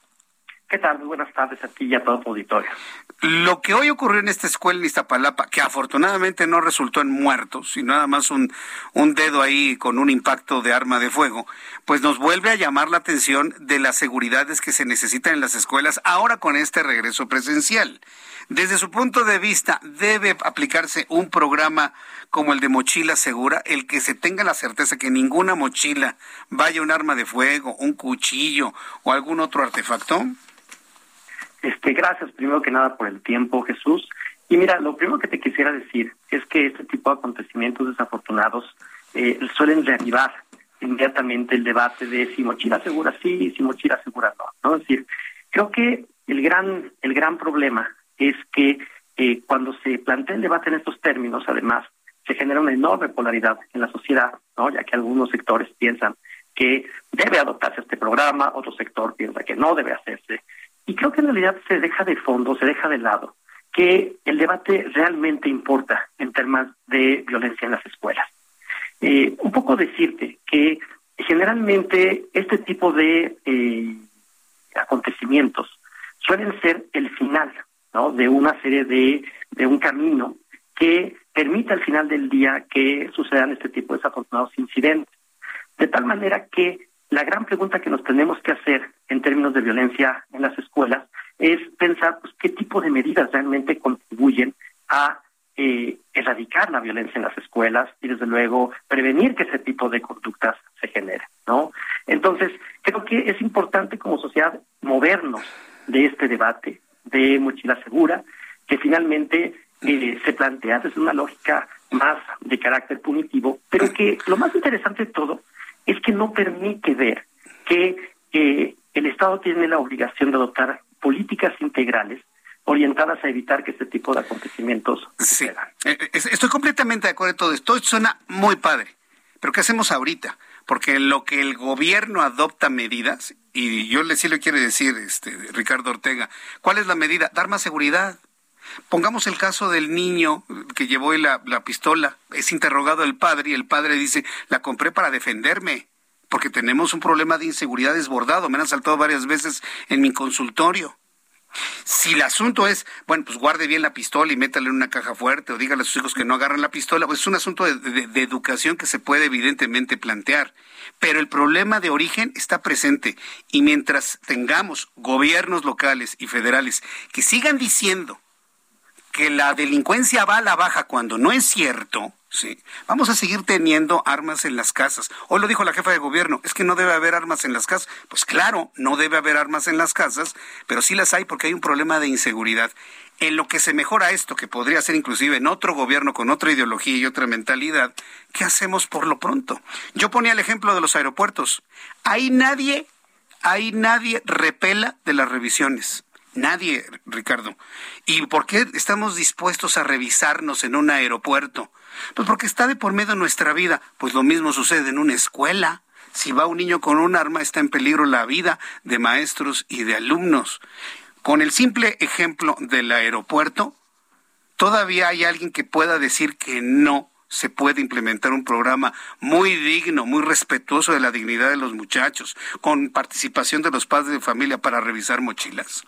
¿Qué tal? Muy buenas tardes a ti y a todo tu auditorio. Lo que hoy ocurrió en esta escuela en Iztapalapa, que afortunadamente no resultó en muertos, sino nada más un, un dedo ahí con un impacto de arma de fuego, pues nos vuelve a llamar la atención de las seguridades que se necesitan en las escuelas ahora con este regreso presencial. Desde su punto de vista, ¿debe aplicarse un programa como el de mochila segura, el que se tenga la certeza que ninguna mochila vaya un arma de fuego, un cuchillo o algún otro artefacto? Este, gracias primero que nada por el tiempo, Jesús. Y mira, lo primero que te quisiera decir es que este tipo de acontecimientos desafortunados eh, suelen reavivar inmediatamente el debate de si mochila segura sí, si mochila segura no. ¿no? Es decir, creo que el gran, el gran problema es que eh, cuando se plantea el debate en estos términos, además, se genera una enorme polaridad en la sociedad, ¿no? ya que algunos sectores piensan que debe adoptarse este programa, otro sector piensa que no debe hacerse. Y creo que en realidad se deja de fondo, se deja de lado que el debate realmente importa en temas de violencia en las escuelas. Eh, un poco decirte que generalmente este tipo de eh, acontecimientos suelen ser el final ¿no? de una serie de, de un camino que permite al final del día que sucedan este tipo de desafortunados incidentes. De tal manera que la gran pregunta que nos tenemos que hacer en términos de violencia en las escuelas es pensar pues, qué tipo de medidas realmente contribuyen a eh, erradicar la violencia en las escuelas y desde luego prevenir que ese tipo de conductas se generen, ¿no? Entonces, creo que es importante como sociedad movernos de este debate de mochila segura, que finalmente eh, se plantea desde una lógica más de carácter punitivo, pero que lo más interesante de todo es que no permite ver que el Estado tiene la obligación de adoptar políticas integrales orientadas a evitar que este tipo de acontecimientos sucedan. Eh, eh, estoy completamente de acuerdo en todo esto. Esto suena muy padre. Pero ¿qué hacemos ahorita? Porque lo que el gobierno adopta medidas, y yo le sí le quiero decir, este, Ricardo Ortega, ¿cuál es la medida? Dar más seguridad. Pongamos el caso del niño que llevó la, la pistola, es interrogado el padre y el padre dice, la compré para defenderme, porque tenemos un problema de inseguridad desbordado, me han asaltado varias veces en mi consultorio. Si el asunto es, bueno, pues guarde bien la pistola y métale en una caja fuerte o dígale a sus hijos que no agarren la pistola, pues es un asunto de, de, educación que se puede evidentemente plantear. Pero el problema de origen está presente y mientras tengamos gobiernos locales y federales que sigan diciendo que la delincuencia va a la baja cuando no es cierto, sí, vamos a seguir teniendo armas en las casas. Hoy lo dijo la jefa de gobierno, es que no debe haber armas en las casas. Pues claro, no debe haber armas en las casas, pero sí las hay porque hay un problema de inseguridad. En lo que se mejora esto, que podría ser inclusive en otro gobierno con otra ideología y otra mentalidad, ¿qué hacemos por lo pronto? Yo ponía el ejemplo de los aeropuertos. Ahí nadie, ahí nadie repela de las revisiones. Nadie, Ricardo. ¿Y por qué estamos dispuestos a revisarnos en un aeropuerto? Pues porque está de por medio nuestra vida. Pues lo mismo sucede en una escuela. Si va un niño con un arma, está en peligro la vida de maestros y de alumnos. Con el simple ejemplo del aeropuerto, todavía hay alguien que pueda decir que no se puede implementar un programa muy digno, muy respetuoso de la dignidad de los muchachos, con participación de los padres de familia para revisar mochilas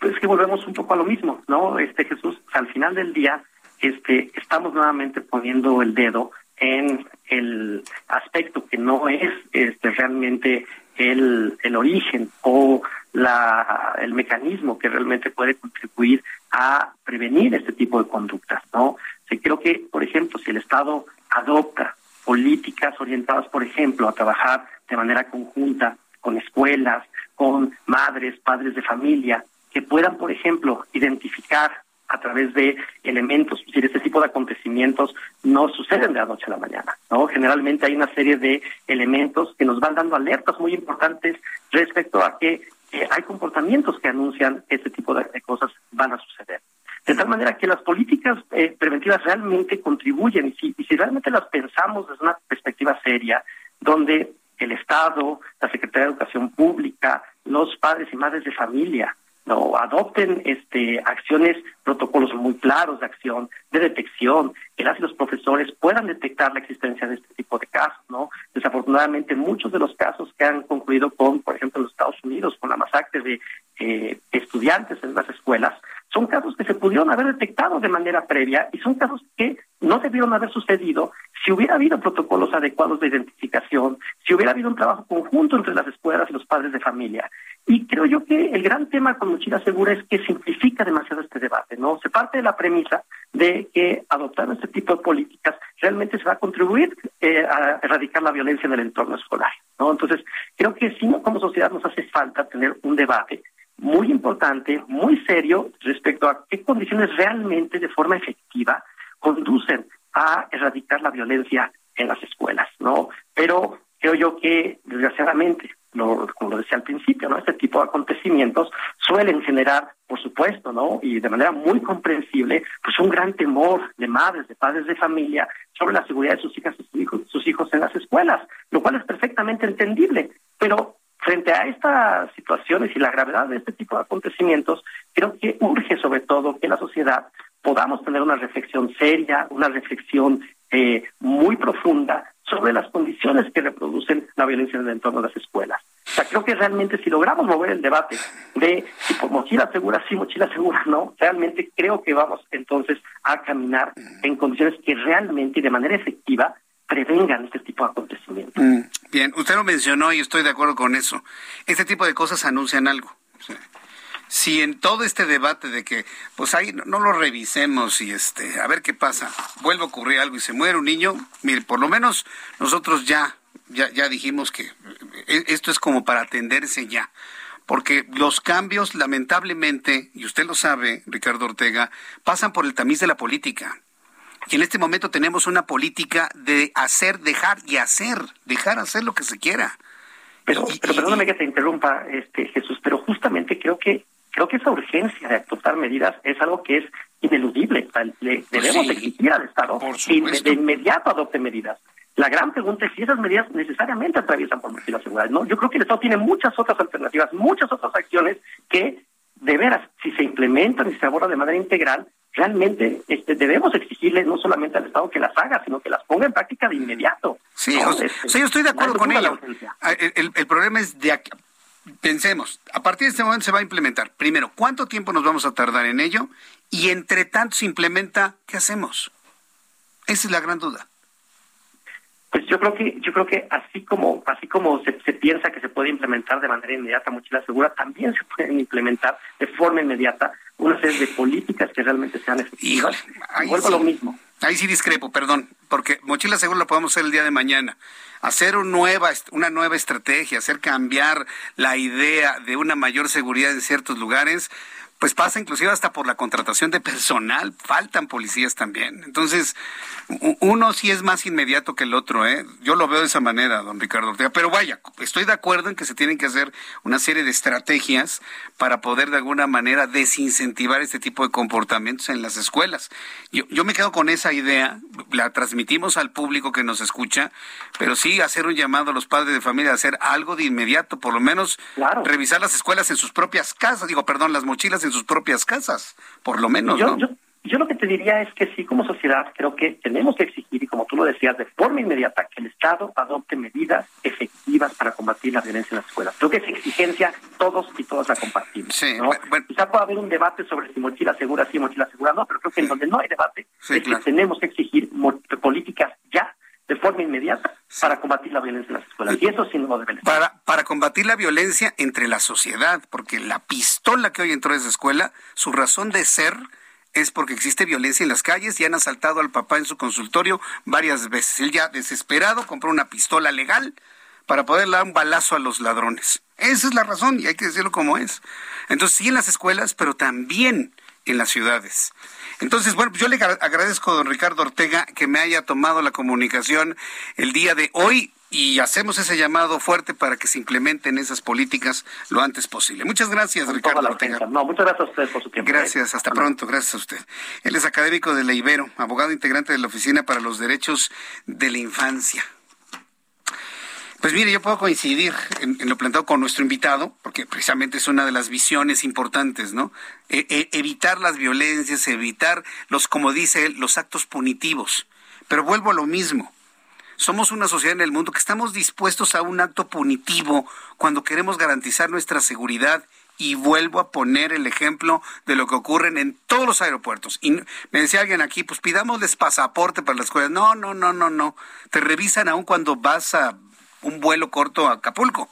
pues que volvemos un poco a lo mismo, ¿no? Este Jesús, al final del día, este, estamos nuevamente poniendo el dedo en el aspecto que no es este, realmente el, el origen o la, el mecanismo que realmente puede contribuir a prevenir este tipo de conductas, ¿no? Sí, creo que, por ejemplo, si el Estado adopta políticas orientadas, por ejemplo, a trabajar de manera conjunta con escuelas, con madres, padres de familia, que puedan, por ejemplo, identificar a través de elementos. Es decir, este tipo de acontecimientos no suceden de la noche a la mañana, ¿no? Generalmente hay una serie de elementos que nos van dando alertas muy importantes respecto a que hay comportamientos que anuncian este tipo de, cosas van a suceder. De tal manera que las políticas eh, preventivas realmente contribuyen y si, y si realmente las pensamos desde una perspectiva seria, donde el Estado, la Secretaría de Educación Pública, los padres y madres de familia, no adopten este acciones, protocolos muy claros de acción, de detección, que las los profesores puedan detectar la existencia de este tipo de casos, ¿no? Desafortunadamente muchos de los casos que han concluido con, por ejemplo, en los Estados Unidos, con la masacre de eh, estudiantes en las escuelas, son casos que se pudieron haber detectado de manera previa y son casos que no debieron haber sucedido si hubiera habido protocolos adecuados de identificación, si hubiera habido un trabajo conjunto entre las escuelas y los padres de familia. Y creo yo que el gran tema con Mochila Segura es que simplifica demasiado este debate, ¿no? Se parte de la premisa de que adoptar este tipo de políticas realmente se va a contribuir eh, a erradicar la violencia en el entorno escolar, ¿no? Entonces, creo que sí, como sociedad nos hace falta tener un debate muy importante, muy serio respecto a qué condiciones realmente de forma efectiva conducen a erradicar la violencia en las escuelas, ¿no? Pero creo yo que, desgraciadamente, como lo decía al principio, ¿no? Este tipo de acontecimientos suelen generar, por supuesto, ¿no? Y de manera muy comprensible, pues un gran temor de madres, de padres de familia sobre la seguridad de sus hijas sus hijos, sus hijos en las escuelas, lo cual es perfectamente entendible. Pero frente a estas situaciones y la gravedad de este tipo de acontecimientos, creo que urge sobre todo que la sociedad podamos tener una reflexión seria, una reflexión eh, muy profunda sobre las condiciones que reproducen la violencia en el entorno de las escuelas. O sea, creo que realmente si logramos mover el debate de si por mochila segura sí, mochila segura no, realmente creo que vamos entonces a caminar en condiciones que realmente y de manera efectiva prevengan este tipo de acontecimientos. Mm, bien, usted lo mencionó y estoy de acuerdo con eso. Este tipo de cosas anuncian algo. Si en todo este debate de que, pues ahí no, lo revisemos y este, a ver qué pasa, vuelve a ocurrir algo y se muere un niño, mire, por lo menos nosotros ya, ya, ya dijimos que eh, esto es como para atenderse ya porque los cambios, lamentablemente, y usted lo sabe, Ricardo Ortega, pasan por el tamiz de la política. Y en este momento tenemos una política de hacer, dejar y hacer, dejar hacer lo que se quiera. Pero, pero perdóname que te interrumpa, este Jesús, pero justamente creo que creo que esa urgencia de adoptar medidas es algo que es ineludible. Le pues debemos exigir al Estado que de inmediato adopte medidas. La gran pregunta es si esas medidas necesariamente atraviesan por la seguridad. No, yo creo que el Estado tiene muchas otras alternativas, muchas otras acciones que, de veras, si se implementan y se abordan de manera integral, realmente este, debemos exigirle no solamente al Estado que las haga, sino que las ponga en práctica de inmediato. Sí, este, yo estoy de acuerdo con ello. Ah, el, el, problema es de aquí, pensemos, a partir de este momento se va a implementar. Primero, ¿cuánto tiempo nos vamos a tardar en ello? Y entre tanto se implementa, ¿qué hacemos? Esa es la gran duda. Pues yo creo que yo creo que así como así como se, se, piensa que se puede implementar de manera inmediata mochila segura, también se pueden implementar de forma inmediata una serie de políticas que realmente sean efectivas. Vuelvo a lo mismo. Ahí sí discrepo, perdón, porque mochila segura la podemos hacer el día de mañana. Hacer una nueva, una nueva estrategia, hacer cambiar la idea de una mayor seguridad en ciertos lugares, pues pasa inclusive hasta por la contratación de personal, faltan policías también. Entonces, uno sí es más inmediato que el otro, ¿eh? Yo lo veo de esa manera, don Ricardo Ortega. Pero vaya, estoy de acuerdo en que se tienen que hacer una serie de estrategias para poder de alguna manera desincentivar este tipo de comportamientos en las escuelas. Yo, yo me quedo con esa idea, la transmitimos al público que nos escucha, pero sí hacer un llamado a los padres de familia a hacer algo de inmediato, por lo menos revisar las escuelas en sus propias casas, digo, perdón, las mochilas en sus propias casas, por lo menos, yo, ¿no? Yo lo que te diría es que sí, como sociedad, creo que tenemos que exigir, y como tú lo decías, de forma inmediata, que el Estado adopte medidas efectivas para combatir la violencia en las escuelas. Creo que esa exigencia todos y todas la compartimos. Sí, bueno. Quizá pueda haber un debate sobre si mochila segura sí, mochila segura no, pero creo que en donde no hay debate es que tenemos que exigir políticas ya de forma inmediata para combatir la violencia en las escuelas. Y eso sí no debe. Para, para combatir la violencia entre la sociedad, porque la pistola que hoy entró a esa escuela, su razón de ser es porque existe violencia en las calles y han asaltado al papá en su consultorio varias veces. Él ya desesperado compró una pistola legal para poder dar un balazo a los ladrones. Esa es la razón y hay que decirlo como es. Entonces sí en las escuelas, pero también en las ciudades. Entonces, bueno, yo le agradezco a don Ricardo Ortega que me haya tomado la comunicación el día de hoy y hacemos ese llamado fuerte para que se implementen esas políticas lo antes posible. Muchas gracias, Ricardo Ortega. No, muchas gracias a ustedes por su tiempo. ¿eh? Gracias, hasta pronto, gracias a usted. Él es académico de la Ibero, abogado integrante de la Oficina para los Derechos de la Infancia. Pues mire, yo puedo coincidir en, lo planteado con nuestro invitado, porque precisamente es una de las visiones importantes, ¿no? E, e, evitar las violencias, evitar los, como dice él, los actos punitivos. Pero vuelvo a lo mismo somos una sociedad en el mundo que estamos dispuestos a un acto punitivo cuando queremos garantizar nuestra seguridad y vuelvo a poner el ejemplo de lo que ocurre en todos los aeropuertos. Y me decía alguien aquí, pues pidamosles pasaporte para las escuelas. No, no, no, no, no. Te revisan aún cuando vas a un vuelo corto a Acapulco.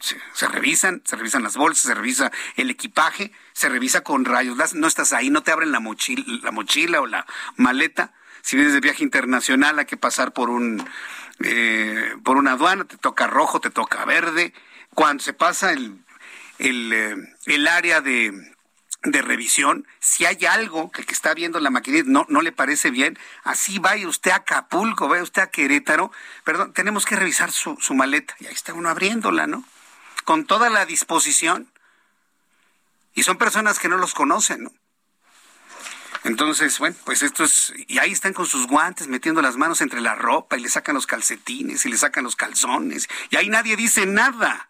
Se, revisan, se revisan las bolsas, se revisa el equipaje, se revisa con rayos. No estás ahí, no te abren la mochila, la mochila o la maleta si vienes de viaje internacional hay que pasar por un eh, por una aduana, te toca rojo, te toca verde. Cuando se pasa el, el, eh, el área de, de revisión, si hay algo que que está viendo la maquinita no, no le parece bien, así vaya usted a Acapulco, vaya usted a Querétaro, perdón, tenemos que revisar su, su maleta. Y ahí está uno abriéndola, ¿no? Con toda la disposición. Y son personas que no los conocen, ¿no? Entonces, bueno, pues esto es, y ahí están con sus guantes metiendo las manos entre la ropa y le sacan los calcetines y le sacan los calzones y ahí nadie dice nada.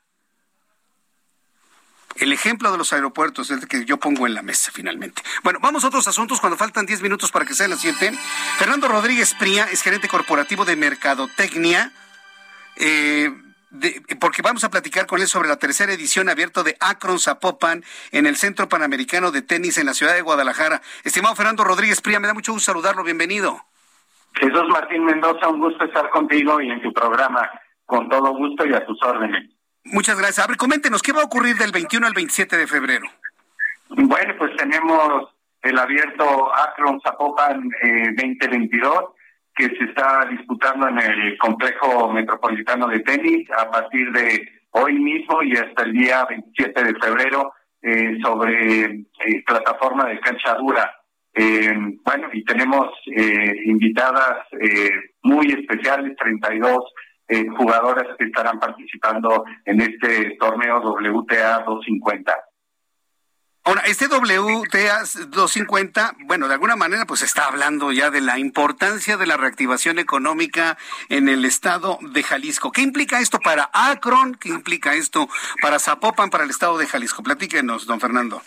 El ejemplo de los aeropuertos es el que yo pongo en la mesa finalmente. Bueno, vamos a otros asuntos cuando faltan 10 minutos para que sean las 7. Fernando Rodríguez Pría es gerente corporativo de Mercadotecnia. Eh, porque vamos a platicar con él sobre la tercera edición abierta de Akron Zapopan en el Centro Panamericano de Tenis en la ciudad de Guadalajara. Estimado Fernando Rodríguez Pría, me da mucho gusto saludarlo, bienvenido. Jesús Martín Mendoza, un gusto estar contigo y en tu programa, con todo gusto y a tus órdenes. Muchas gracias. A ver, coméntenos, ¿qué va a ocurrir del 21 al 27 de febrero? Bueno, pues tenemos el abierto Akron Zapopan eh, 2022 que se está disputando en el complejo metropolitano de tenis a partir de hoy mismo y hasta el día 27 de febrero eh, sobre eh, plataforma de cancha dura. Eh, bueno, y tenemos invitadas muy especiales, 32 jugadoras que estarán participando en este torneo WTA 250. Ahora, este WTA 250, bueno, de alguna manera pues está hablando ya de la importancia de la reactivación económica en el estado de Jalisco. ¿Qué implica esto para Akron? ¿Qué implica esto para Zapopan, para el estado de Jalisco? Platíquenos, don Fernando.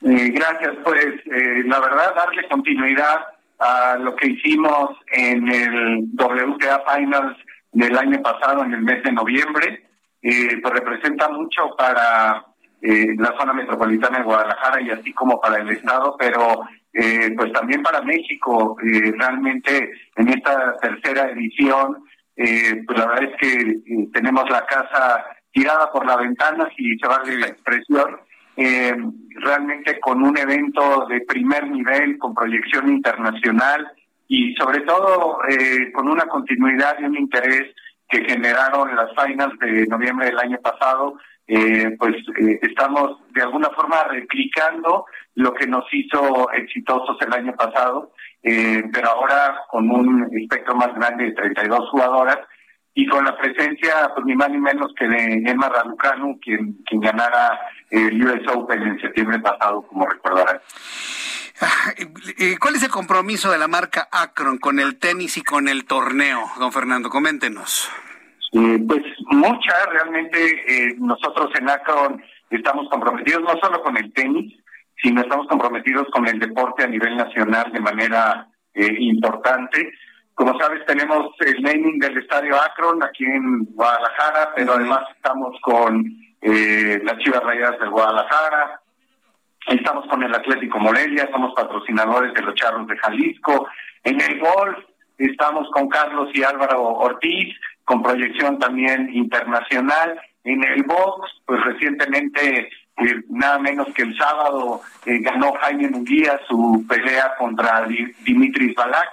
Eh, gracias, pues eh, la verdad, darle continuidad a lo que hicimos en el WTA Finals del año pasado, en el mes de noviembre, eh, pues representa mucho para eh, la zona metropolitana de Guadalajara y así como para el estado, pero eh, pues también para México. Eh, realmente en esta tercera edición, pues la verdad es que tenemos la casa tirada por la ventana, si se va a la expresión, realmente con un evento de primer nivel, con proyección internacional y sobre todo con una continuidad y un interés que generaron las finals de noviembre del año pasado, eh, pues eh, estamos de alguna forma replicando lo que nos hizo exitosos el año pasado, eh, pero ahora con un espectro más grande de 32 jugadoras y con la presencia, pues ni más ni menos que de Emma Raducanu, quien, quien ganara el US Open en septiembre pasado, como recordarán. Ah, ¿Cuál es el compromiso de la marca Akron con el tenis y con el torneo, don Fernando? Coméntenos. Eh, pues mucha, realmente eh, nosotros en Akron estamos comprometidos no solo con el tenis, sino estamos comprometidos con el deporte a nivel nacional de manera eh, importante. Como sabes, tenemos el naming del Estadio Akron aquí en Guadalajara, pero además estamos con eh, las Chivas Rayadas de Guadalajara, estamos con el Atlético Morelia, somos patrocinadores de los Charros de Jalisco. En el golf estamos con Carlos y Álvaro Ortiz, con proyección también internacional. En el box, pues recientemente, eh, nada menos que el sábado, eh, ganó Jaime Munguía su pelea contra Dimitris Balak.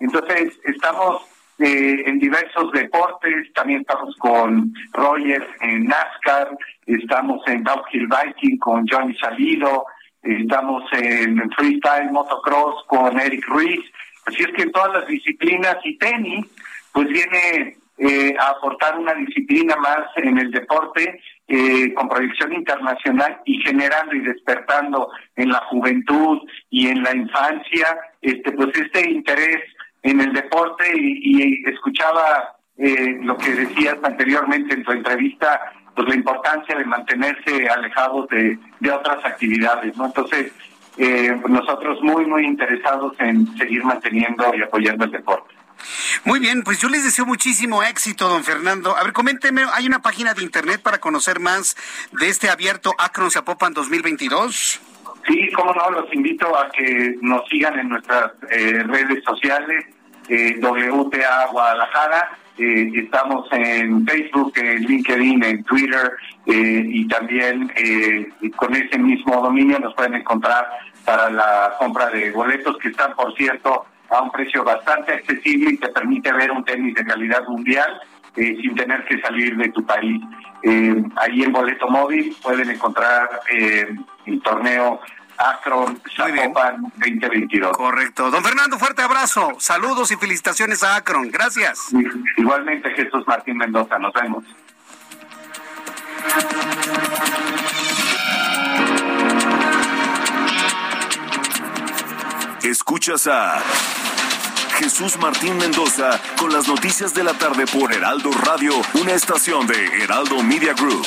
Entonces, estamos eh, en diversos deportes, también estamos con Rogers en NASCAR, estamos en Downhill Biking con Johnny Salido, estamos en Freestyle Motocross con Eric Ruiz, así es que en todas las disciplinas y tenis, pues viene eh, a aportar una disciplina más en el deporte eh, con proyección internacional y generando y despertando en la juventud y en la infancia este pues este interés en el deporte y, escuchaba eh, lo que decías anteriormente en tu entrevista pues la importancia de mantenerse alejados de, de otras actividades no entonces nosotros muy muy interesados en seguir manteniendo y apoyando el deporte muy bien, pues yo les deseo muchísimo éxito, don Fernando. A ver, coménteme, ¿hay una página de internet para conocer más de este abierto Akron Zapopan 2022? Sí, cómo no, los invito a que nos sigan en nuestras eh, redes sociales, eh, WTA Guadalajara. Eh, estamos en Facebook, en LinkedIn, en Twitter eh, y también con ese mismo dominio nos pueden encontrar para la compra de boletos que están, por cierto, a un precio bastante accesible y te permite ver un tenis de calidad mundial sin tener que salir de tu país. Eh, ahí en Boleto Móvil pueden encontrar el torneo Akron Zapopan 2022. Correcto. Don Fernando, fuerte abrazo. Saludos y felicitaciones a Akron. Gracias. Igualmente, Jesús Martín Mendoza. Nos vemos. Escuchas a Jesús Martín Mendoza con las noticias de la tarde por Heraldo Radio, una estación de Heraldo Media Group.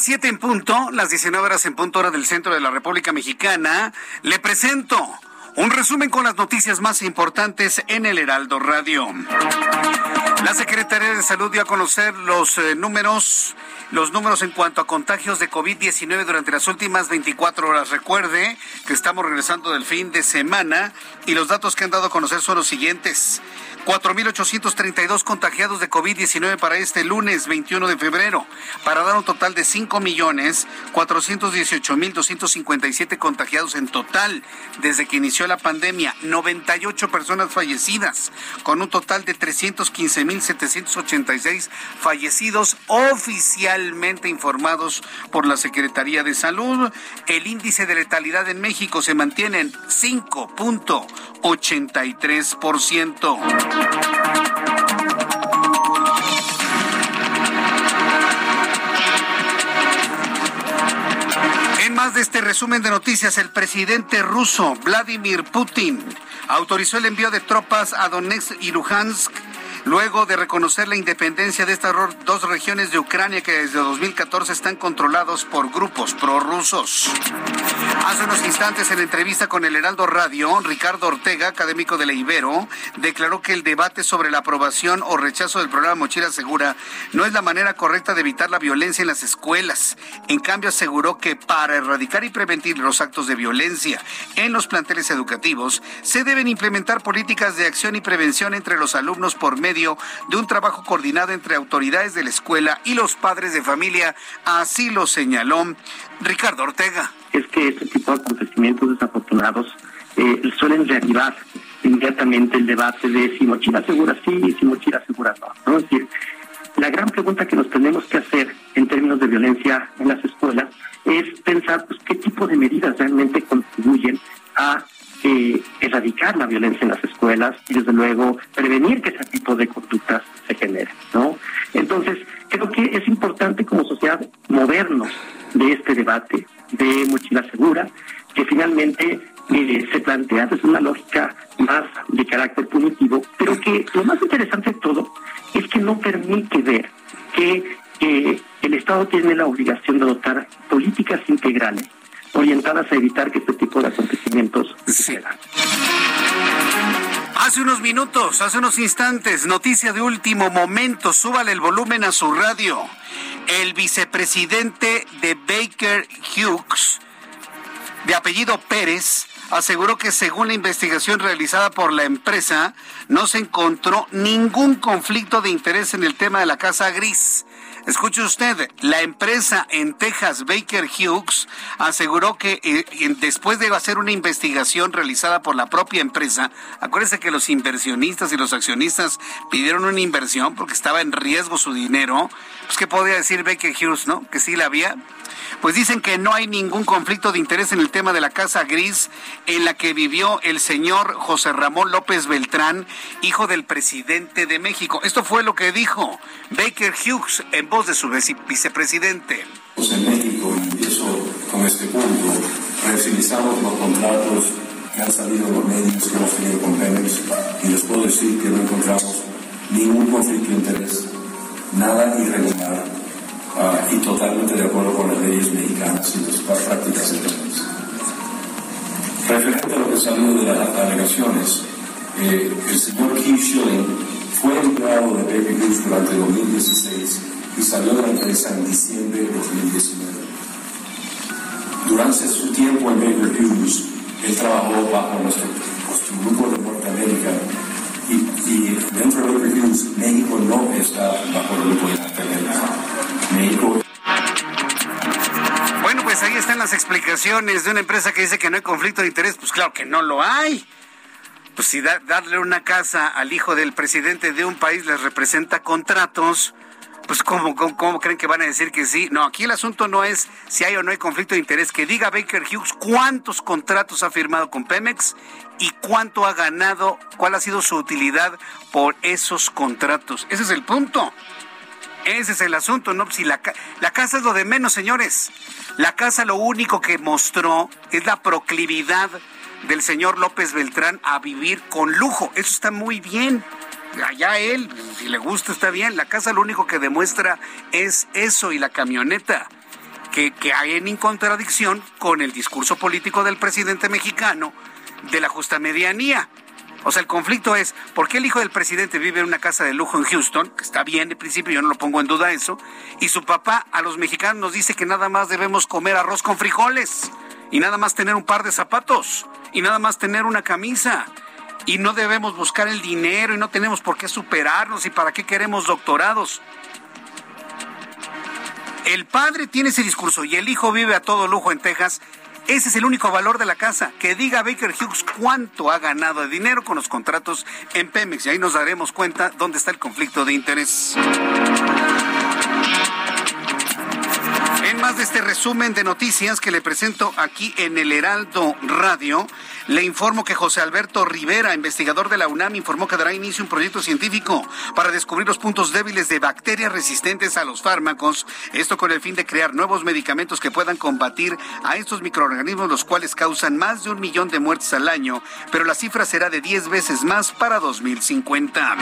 Las 7 en punto, las 19 horas en punto hora del centro de la República Mexicana. Le presento un resumen con las noticias más importantes en el Heraldo Radio. La Secretaría de Salud dio a conocer los eh, números, los números en cuanto a contagios de COVID-19 durante las últimas 24 horas. Recuerde que estamos regresando del fin de semana y los datos que han dado a conocer son los siguientes. 4.832 contagiados de COVID-19 para este lunes 21 de febrero, para dar un total de 5.418.257 contagiados en total desde que inició la pandemia, 98 personas fallecidas, con un total de 315.786 fallecidos oficialmente informados por la Secretaría de Salud. El índice de letalidad en México se mantiene en 5.83%. En más de este resumen de noticias, el presidente ruso Vladimir Putin autorizó el envío de tropas a Donetsk y Luhansk luego de reconocer la independencia de estas dos regiones de Ucrania que desde 2014 están controlados por grupos prorrusos. Hace unos instantes en entrevista con el Heraldo Radio, Ricardo Ortega, académico de la Ibero, declaró que el debate sobre la aprobación o rechazo del programa Mochila Segura no es la manera correcta de evitar la violencia en las escuelas. En cambio, aseguró que para erradicar y prevenir los actos de violencia en los planteles educativos, se deben implementar políticas de acción y prevención entre los alumnos por medio de un trabajo coordinado entre autoridades de la escuela y los padres de familia. Así lo señaló Ricardo Ortega. Es que este tipo de acontecimientos desafortunados eh, suelen reactivar inmediatamente el debate de si mochila segura sí, si mochila segura no. Es decir, la gran pregunta que nos tenemos que hacer en términos de violencia en las escuelas es pensar pues, qué tipo de medidas realmente contribuyen a eh, erradicar la violencia en las escuelas y desde luego prevenir que ese tipo de conductas se generen, ¿no? Entonces, creo que es importante como sociedad movernos de este debate de mochila segura, que finalmente eh, se plantea desde una lógica más de carácter punitivo, pero que lo más interesante de todo es que no permite ver que eh, el Estado tiene la obligación de adoptar políticas integrales orientadas a evitar que este tipo de acontecimientos sucedan. Hace unos minutos, hace unos instantes, noticia de último momento, súbale el volumen a su radio. El vicepresidente de Baker Hughes, de apellido Pérez, aseguró que según la investigación realizada por la empresa, no se encontró ningún conflicto de interés en el tema de la casa gris Escuche usted, la empresa en Texas, Baker Hughes, aseguró que eh, después de hacer una investigación realizada por la propia empresa, acuérdese que los inversionistas y los accionistas pidieron una inversión porque estaba en riesgo su dinero, pues ¿qué podía decir Baker Hughes, no? Que sí la había pues dicen que no hay ningún conflicto de interés en el tema de la Casa Gris en la que vivió el señor José Ramón López Beltrán, hijo del presidente de México. Esto fue lo que dijo Baker Hughes en voz de su vicepresidente. Pues en México, y con este punto, revisamos los contratos que han salido los medios que hemos tenido con Pemex y les puedo decir que no encontramos ningún conflicto de interés, nada irregular Ah, y totalmente de acuerdo con las leyes mexicanas y las prácticas del país. Referente a lo que salió de las alegaciones, eh, el señor Kim Schilling fue empleado de Baby Hughes durante 2016 y salió de la empresa en diciembre de 2019. Durante su tiempo en Baker Hughes, él trabajó bajo nuestro, grupo de Norteamérica y, y, dentro de Baker Hughes, México no está bajo el grupo de Norteamérica. Bueno, pues ahí están las explicaciones de una empresa que dice que no hay conflicto de interés. Pues claro que no lo hay. Pues si darle una casa al hijo del presidente de un país les representa contratos, pues ¿cómo, ¿cómo, creen que van a decir que sí? No, aquí el asunto no es si hay o no hay conflicto de interés. Que diga Baker Hughes cuántos contratos ha firmado con Pemex y cuánto ha ganado, cuál ha sido su utilidad por esos contratos. Ese es el punto. Ese es el asunto, ¿no? Si la, la casa es lo de menos, señores. La casa lo único que mostró es la proclividad del señor López Beltrán a vivir con lujo. Eso está muy bien. Allá él, si le gusta, está bien. La casa lo único que demuestra es eso y la camioneta. Que, que hay en contradicción con el discurso político del presidente mexicano de la justa medianía. O sea, el conflicto es, ¿por qué el hijo del presidente vive en una casa de lujo en Houston? Que está bien, de principio yo no lo pongo en duda eso. Y su papá a los mexicanos nos dice que nada más debemos comer arroz con frijoles. Y nada más tener un par de zapatos. Y nada más tener una camisa. Y no debemos buscar el dinero y no tenemos por qué superarnos y para qué queremos doctorados. El padre tiene ese discurso y el hijo vive a todo lujo en Texas ese es el único valor de la casa. Que diga Baker Hughes cuánto ha ganado de dinero con los contratos en Pemex. Y ahí nos daremos cuenta dónde está el conflicto de interés. Más de este resumen de noticias que le presento aquí en el Heraldo Radio, le informo que José Alberto Rivera, investigador de la UNAM, informó que dará inicio un proyecto científico para descubrir los puntos débiles de bacterias resistentes a los fármacos, esto con el fin de crear nuevos medicamentos que puedan combatir a estos microorganismos, los cuales causan más de un millón de muertes al año, pero la cifra será de 10 veces más para 2050.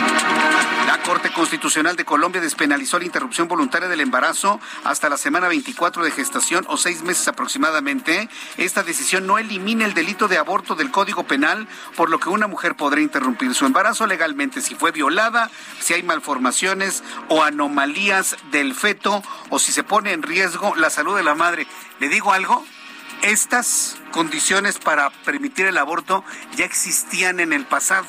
La Corte Constitucional de Colombia despenalizó la interrupción voluntaria del embarazo hasta la semana 24 de gestación o seis meses aproximadamente. Esta decisión no elimina el delito de aborto del Código Penal, por lo que una mujer podrá interrumpir su embarazo legalmente si fue violada, si hay malformaciones o anomalías del feto o si se pone en riesgo la salud de la madre. ¿Le digo algo? Estas condiciones para permitir el aborto ya existían en el pasado.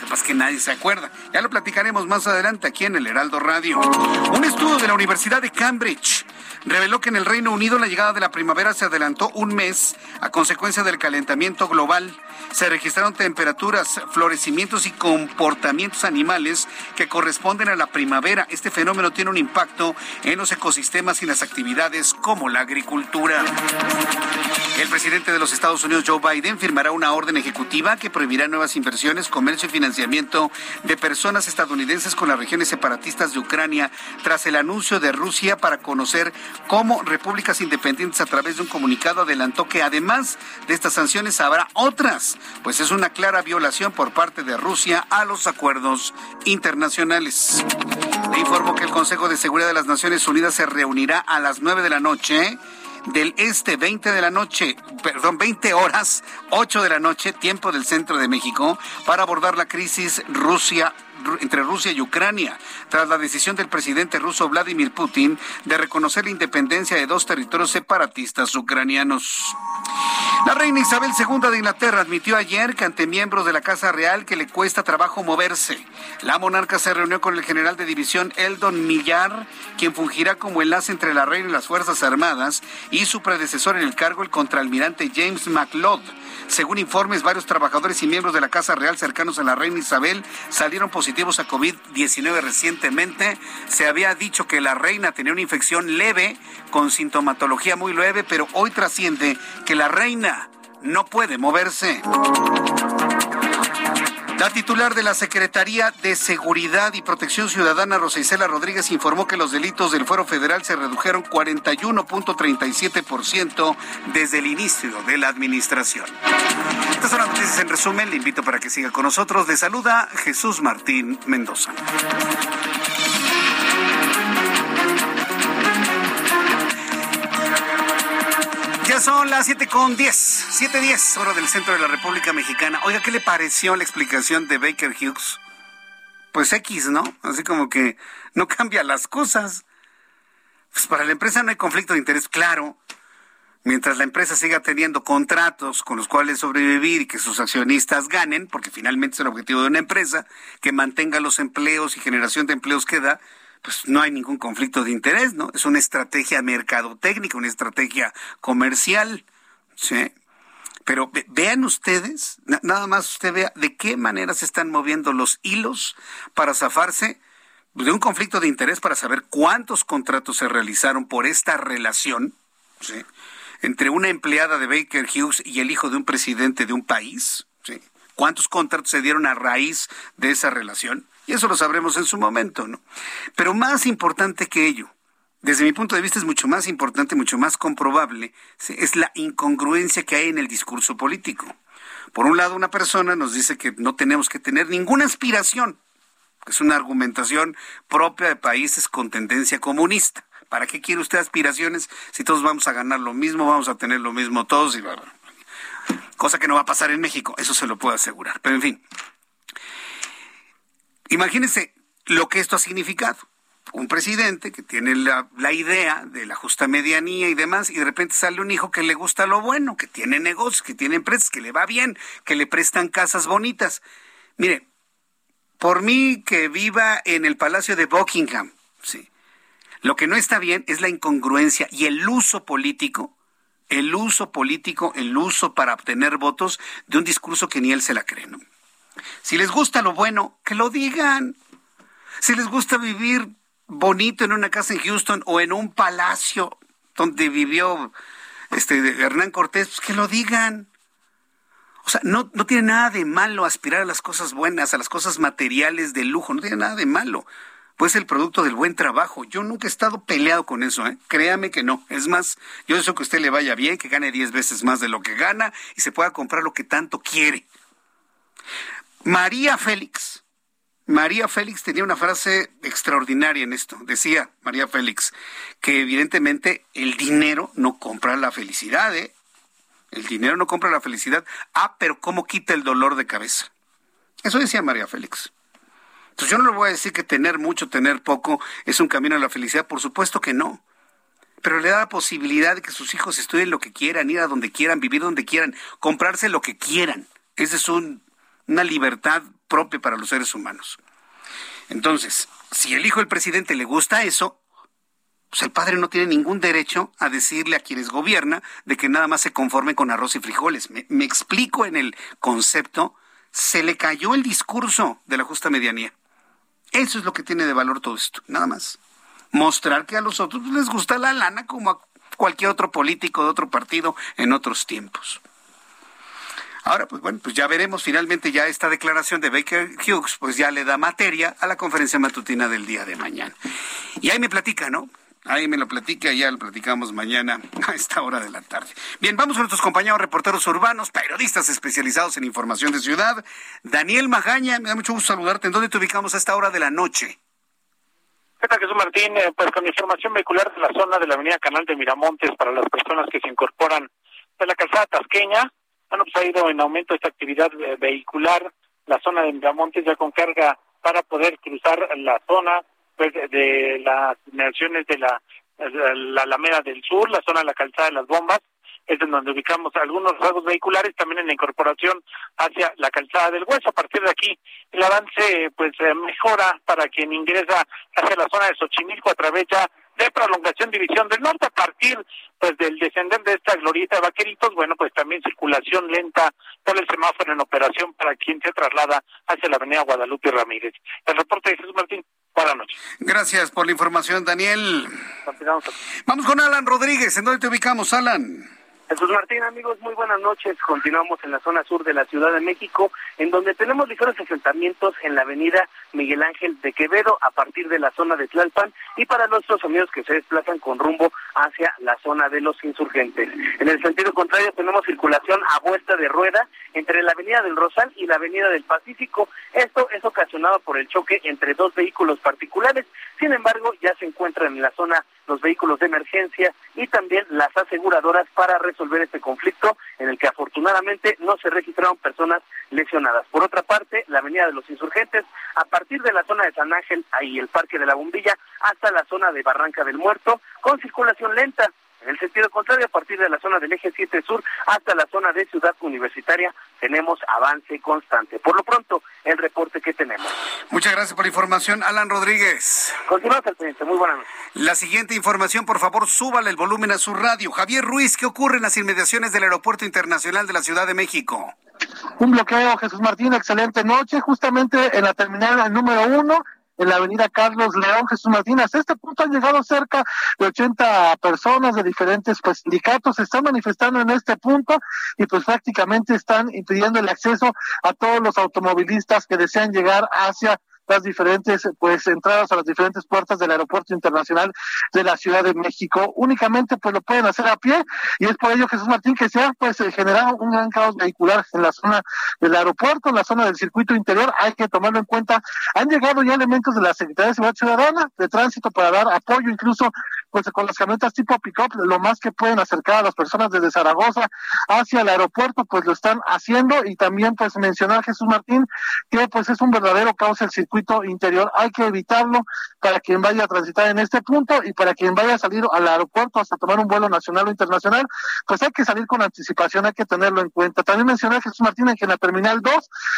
Capaz que nadie se acuerda. Ya lo platicaremos más adelante aquí en el Heraldo Radio. Un estudio de la Universidad de Cambridge reveló que en el Reino Unido la llegada de la primavera se adelantó un mes a consecuencia del calentamiento global. Se registraron temperaturas, florecimientos y comportamientos animales que corresponden a la primavera. Este fenómeno tiene un impacto en los ecosistemas y las actividades como la agricultura. El presidente de los Estados Unidos, Joe Biden, firmará una orden ejecutiva que prohibirá nuevas inversiones, comercio y financiamiento de personas estadounidenses con las regiones separatistas de Ucrania tras el anuncio de Rusia para conocer como repúblicas independientes a través de un comunicado adelantó que además de estas sanciones habrá otras, pues es una clara violación por parte de Rusia a los acuerdos internacionales. Le informo que el Consejo de Seguridad de las Naciones Unidas se reunirá a las nueve de la noche del este, 20 de la noche, perdón, 20 horas, 8 de la noche, tiempo del centro de México, para abordar la crisis Rusia entre Rusia y Ucrania, tras la decisión del presidente ruso Vladimir Putin de reconocer la independencia de dos territorios separatistas ucranianos. La reina Isabel II de Inglaterra admitió ayer que ante miembros de la Casa Real que le cuesta trabajo moverse. La monarca se reunió con el general de división Eldon Millar, quien fungirá como enlace entre la reina y las Fuerzas Armadas, y su predecesor en el cargo, el contraalmirante James MacLeod según informes, varios trabajadores y miembros de la Casa Real cercanos a la reina Isabel salieron positivos a COVID-19 recientemente. Se había dicho que la reina tenía una infección leve, con sintomatología muy leve, pero hoy trasciende que la reina no puede moverse. La titular de la Secretaría de Seguridad y Protección Ciudadana, Rosa Isela Rodríguez, informó que los delitos del fuero federal se redujeron 41.37% desde el inicio de la administración. Estas son las noticias en resumen. Le invito para que siga con nosotros. Le saluda Jesús Martín Mendoza. Son las siete con 10, 7.10, hora del centro de la República Mexicana. Oiga, ¿qué le pareció la explicación de Baker Hughes? Pues X, ¿no? Así como que no cambia las cosas. Pues para la empresa no hay conflicto de interés, claro. Mientras la empresa siga teniendo contratos con los cuales sobrevivir y que sus accionistas ganen, porque finalmente es el objetivo de una empresa, que mantenga los empleos y generación de empleos que da, pues no hay ningún conflicto de interés, ¿no? Es una estrategia mercadotécnica, una estrategia comercial, ¿sí? Pero vean ustedes, nada más usted vea de qué manera se están moviendo los hilos para zafarse de un conflicto de interés para saber cuántos contratos se realizaron por esta relación ¿sí? entre una empleada de Baker Hughes y el hijo de un presidente de un país. ¿sí? ¿Cuántos contratos se dieron a raíz de esa relación? Y eso lo sabremos en su momento, ¿no? Pero más importante que ello, desde mi punto de vista es mucho más importante, mucho más comprobable, es la incongruencia que hay en el discurso político. Por un lado, una persona nos dice que no tenemos que tener ninguna aspiración, que es una argumentación propia de países con tendencia comunista. ¿Para qué quiere usted aspiraciones si todos vamos a ganar lo mismo, vamos a tener lo mismo todos? Y... Cosa que no va a pasar en México, eso se lo puedo asegurar. Pero en fin, Imagínense lo que esto ha significado. Un presidente que tiene la, idea de la justa medianía y demás, y de repente sale un hijo que le gusta lo bueno, que tiene negocios, que tiene empresas, que le va bien, que le prestan casas bonitas. Mire, por mí que viva en el Palacio de Buckingham, sí. Lo que no está bien es la incongruencia y el uso político, el uso político, el uso para obtener votos de un discurso que ni él se la cree, ¿no? Si les gusta lo bueno, que lo digan. Si les gusta vivir bonito en una casa en Houston o en un palacio, donde vivió este Hernán Cortés, pues que lo digan. O sea, no, no tiene nada de malo aspirar a las cosas buenas, a las cosas materiales de lujo, no tiene nada de malo. Pues el producto del buen trabajo. Yo nunca he estado peleado con eso, ¿eh? Créame que no. Es más, yo deseo que a usted le vaya bien, que gane 10 veces más de lo que gana y se pueda comprar lo que tanto quiere. María Félix. María Félix tenía una frase extraordinaria en esto. Decía María Félix que evidentemente el dinero no compra la felicidad, ¿eh? El dinero no compra la felicidad. Ah, pero ¿cómo quita el dolor de cabeza? Eso decía María Félix. Entonces yo no le voy a decir que tener mucho, tener poco es un camino a la felicidad. Por supuesto que no. Pero le da la posibilidad de que sus hijos estudien lo que quieran, ir a donde quieran, vivir donde quieran, comprarse lo que quieran. Esa es una libertad propia para los seres humanos. Entonces, si el hijo del presidente le gusta eso, pues el padre no tiene ningún derecho a decirle a quienes gobierna de que nada más se conforme con arroz y frijoles. Me, me, explico en el concepto, se le cayó el discurso de la justa medianía. Eso es lo que tiene de valor todo esto, nada más. Mostrar que a los otros les gusta la lana como a cualquier otro político de otro partido en otros tiempos. Ahora, pues bueno, pues ya veremos finalmente ya esta declaración de Baker Hughes, pues ya le da materia a la conferencia matutina del día de mañana. Y ahí me platica, ¿no? Ahí me lo platica, ya lo platicamos mañana a esta hora de la tarde. Bien, vamos con nuestros compañeros reporteros urbanos, periodistas especializados en información de ciudad. Daniel Magaña, me da mucho gusto saludarte. ¿En dónde te ubicamos a esta hora de la noche? ¿Qué tal, Jesús Martín? Eh, pues con información vehicular de la zona de la avenida Canal de Miramontes para las personas que se incorporan de la calzada tasqueña. Bueno, pues ha ido en aumento esta actividad eh, vehicular, la zona de Miramontes ya con carga para poder cruzar la zona pues, de las inmediaciones de la, la Alameda del Sur, la zona de la calzada de las bombas, es en donde ubicamos algunos rasgos vehiculares, también en la incorporación hacia la calzada del Hueso. A partir de aquí, el avance pues eh, mejora para quien ingresa hacia la zona de Xochimilco a través ya de prolongación División del Norte a partir pues del descender de esta glorieta de vaqueritos, bueno, pues también circulación lenta por el semáforo en operación para quien se traslada hacia la avenida Guadalupe Ramírez. El reporte de Jesús Martín, buenas noches. Gracias por la información, Daniel. Vamos con Alan Rodríguez, ¿en dónde te ubicamos, Alan? Jesús Martín, amigos, muy buenas noches. Continuamos en la zona sur de la Ciudad de México, en donde tenemos ligeros asentamientos en la avenida Miguel Ángel de Quevedo a partir de la zona de Tlalpan y para nuestros amigos que se desplazan con rumbo hacia la zona de los insurgentes. En el sentido contrario tenemos circulación a vuelta de rueda entre la avenida del Rosal y la avenida del Pacífico. Esto es ocasionado por el choque entre dos vehículos particulares. Sin embargo, ya se encuentran en la zona los vehículos de emergencia y también las aseguradoras para resolver este conflicto en el que afortunadamente no se registraron personas lesionadas. Por otra parte, la avenida de los insurgentes, a partir de la zona de San Ángel y el Parque de la Bombilla hasta la zona de Barranca del Muerto, con circulación lenta. En el sentido contrario, a partir de la zona del eje 7 sur hasta la zona de Ciudad Universitaria, tenemos avance constante. Por lo pronto, el reporte que tenemos. Muchas gracias por la información, Alan Rodríguez. Continuamos, presidente. Muy buenas noches. La siguiente información, por favor, súbale el volumen a su radio. Javier Ruiz, ¿qué ocurre en las inmediaciones del Aeropuerto Internacional de la Ciudad de México? Un bloqueo, Jesús Martín, excelente noche, justamente en la terminal número uno en la avenida Carlos León Jesús Martín. Hasta este punto han llegado cerca de 80 personas de diferentes pues, sindicatos, se están manifestando en este punto y pues prácticamente están impidiendo el acceso a todos los automovilistas que desean llegar hacia las diferentes pues entradas a las diferentes puertas del aeropuerto internacional de la Ciudad de México. Únicamente pues lo pueden hacer a pie y es por ello Jesús Martín que se ha pues generado un gran caos vehicular en la zona del aeropuerto, en la zona del circuito interior. Hay que tomarlo en cuenta. Han llegado ya elementos de la Secretaría de Seguridad Ciudadana de Tránsito para dar apoyo incluso pues con las camionetas tipo pick-up, lo más que pueden acercar a las personas desde Zaragoza hacia el aeropuerto, pues lo están haciendo y también pues mencionar Jesús Martín que pues es un verdadero caos el circuito interior. Hay que evitarlo para quien vaya a transitar en este punto y para quien vaya a salir al aeropuerto hasta tomar un vuelo nacional o internacional, pues hay que salir con anticipación, hay que tenerlo en cuenta. También mencioné Jesús Martínez que en la Terminal 2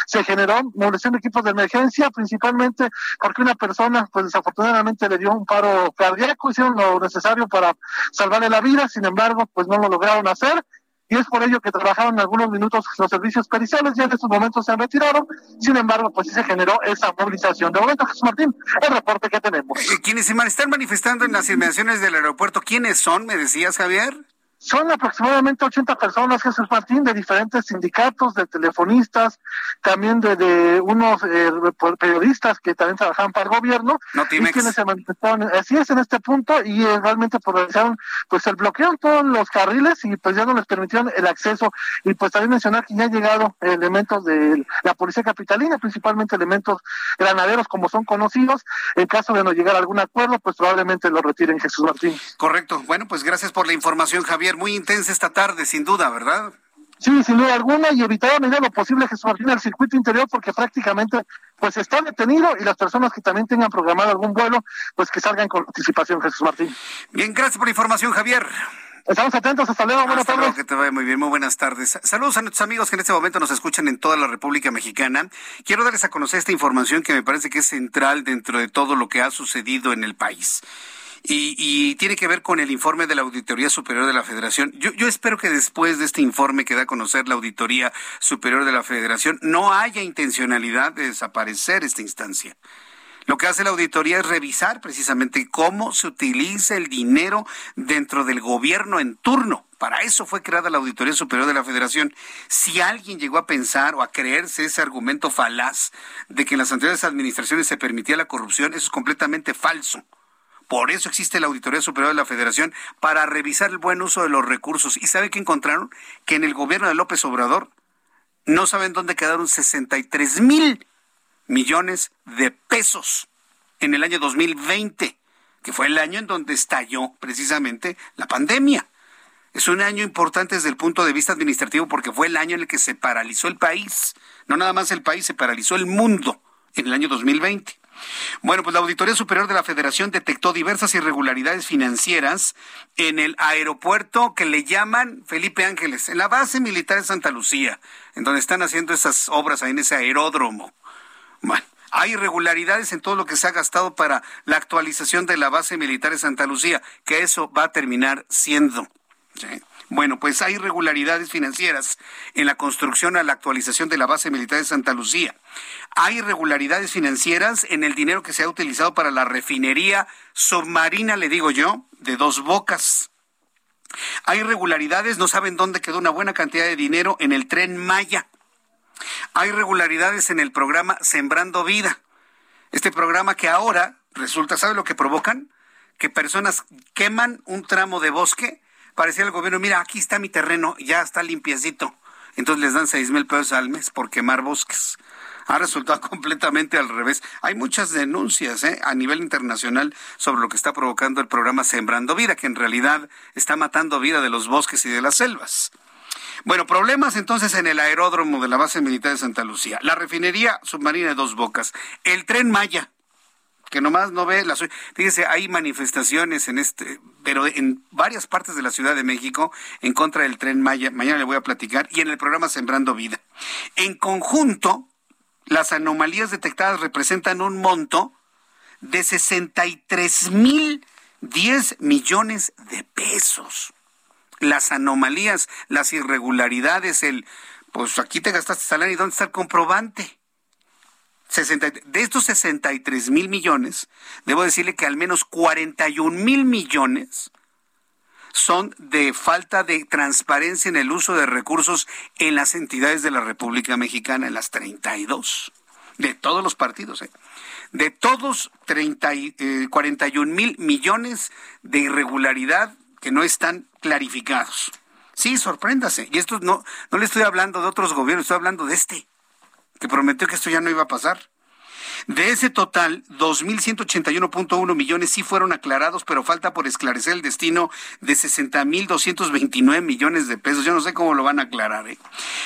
se generó movilización de equipos de emergencia, principalmente porque una persona, pues desafortunadamente le dio un paro cardíaco, hicieron lo necesario para salvarle la vida, sin embargo, pues no lo lograron hacer y es por ello que trabajaron algunos minutos los servicios periciales, ya en estos momentos se han retirado, sin embargo, pues sí se generó esa movilización. De momento, Jesús Martín, el reporte que tenemos. Eh, quienes se están manifestando en las inmediaciones del aeropuerto, ¿quiénes son, me decías, Javier? Son aproximadamente 80 personas, Jesús Martín, de diferentes sindicatos, de telefonistas, también de, de unos eh, periodistas que también trabajaban para el gobierno, no, y quienes se manifestaron, así es en este punto, y eh, realmente pues, realizaron pues el bloqueo en todos los carriles y pues ya no les permitieron el acceso. Y pues también mencionar que ya han llegado elementos de la policía capitalina, principalmente elementos granaderos como son conocidos. En caso de no llegar a algún acuerdo, pues probablemente lo retiren Jesús Martín. Correcto. Bueno, pues gracias por la información, Javier muy intensa esta tarde, sin duda, ¿verdad? Sí, sin duda alguna, y evitar a medida lo posible Jesús Martín el circuito interior, porque prácticamente pues está detenido y las personas que también tengan programado algún vuelo, pues que salgan con anticipación, Jesús Martín. Bien, gracias por la información, Javier. Estamos atentos, hasta luego, buenas hasta tardes. Luego, que te vaya muy bien, muy buenas tardes. Saludos a nuestros amigos que en este momento nos escuchan en toda la República Mexicana. Quiero darles a conocer esta información que me parece que es central dentro de todo lo que ha sucedido en el país. Y, tiene que ver con el informe de la Auditoría Superior de la Federación. Yo, yo espero que después de este informe que da a conocer la Auditoría Superior de la Federación no haya intencionalidad de desaparecer esta instancia. Lo que hace la auditoría es revisar precisamente cómo se utiliza el dinero dentro del gobierno en turno. Para eso fue creada la Auditoría Superior de la Federación. Si alguien llegó a pensar o a creerse ese argumento falaz de que en las anteriores administraciones se permitía la corrupción, eso es completamente falso. Por eso existe la Auditoría Superior de la Federación, para revisar el buen uso de los recursos. ¿Y sabe qué encontraron? Que en el gobierno de López Obrador no saben dónde quedaron 63 mil millones de pesos en el año 2020, que fue el año en donde estalló precisamente la pandemia. Es un año importante desde el punto de vista administrativo porque fue el año en el que se paralizó el país. No nada más el país, se paralizó el mundo en el año 2020. Bueno, pues la Auditoría Superior de la Federación detectó diversas irregularidades financieras en el aeropuerto que le llaman Felipe Ángeles, en la base militar de Santa Lucía, en donde están haciendo esas obras ahí en ese aeródromo. Bueno, hay irregularidades en todo lo que se ha gastado para la actualización de la base militar de Santa Lucía, que eso va a terminar siendo. Bueno, pues hay irregularidades financieras en la construcción a la actualización de la base militar de Santa Lucía. Hay irregularidades financieras en el dinero que se ha utilizado para la refinería submarina, le digo yo, de dos bocas. Hay irregularidades, no saben dónde quedó una buena cantidad de dinero en el tren Maya. Hay irregularidades en el programa Sembrando Vida. Este programa que ahora resulta, ¿sabe lo que provocan? Que personas queman un tramo de bosque parecía el gobierno, mira, aquí está mi terreno, ya está limpiecito. Entonces les dan seis mil pesos al mes por quemar bosques. Ha resultado completamente al revés. Hay muchas denuncias ¿eh? a nivel internacional sobre lo que está provocando el programa Sembrando Vida, que en realidad está matando vida de los bosques y de las selvas. Bueno, problemas entonces en el aeródromo de la base militar de Santa Lucía, la refinería submarina de Dos Bocas, el tren Maya, que nomás no ve las... Fíjese, hay manifestaciones en este, pero en varias partes de la Ciudad de México en contra del tren Maya. Mañana le voy a platicar y en el programa Sembrando Vida. En conjunto, las anomalías detectadas representan un monto de 63 mil 10 millones de pesos. Las anomalías, las irregularidades, el, pues aquí te gastaste salario y dónde está el comprobante de estos 63 mil millones, debo decirle que al menos 41 mil millones son de falta de transparencia en el uso de recursos en las entidades de la República Mexicana, en las 32, de todos los partidos. ¿eh? De todos, 30, 41 mil millones de irregularidad que no están clarificados. Sí, sorpréndase. Y esto no, no le estoy hablando de otros gobiernos, estoy hablando de este que prometió que esto ya no iba a pasar. De ese total, 2.181.1 millones sí fueron aclarados, pero falta por esclarecer el destino de 60.229 millones de pesos. Yo no sé cómo lo van a aclarar. ¿eh?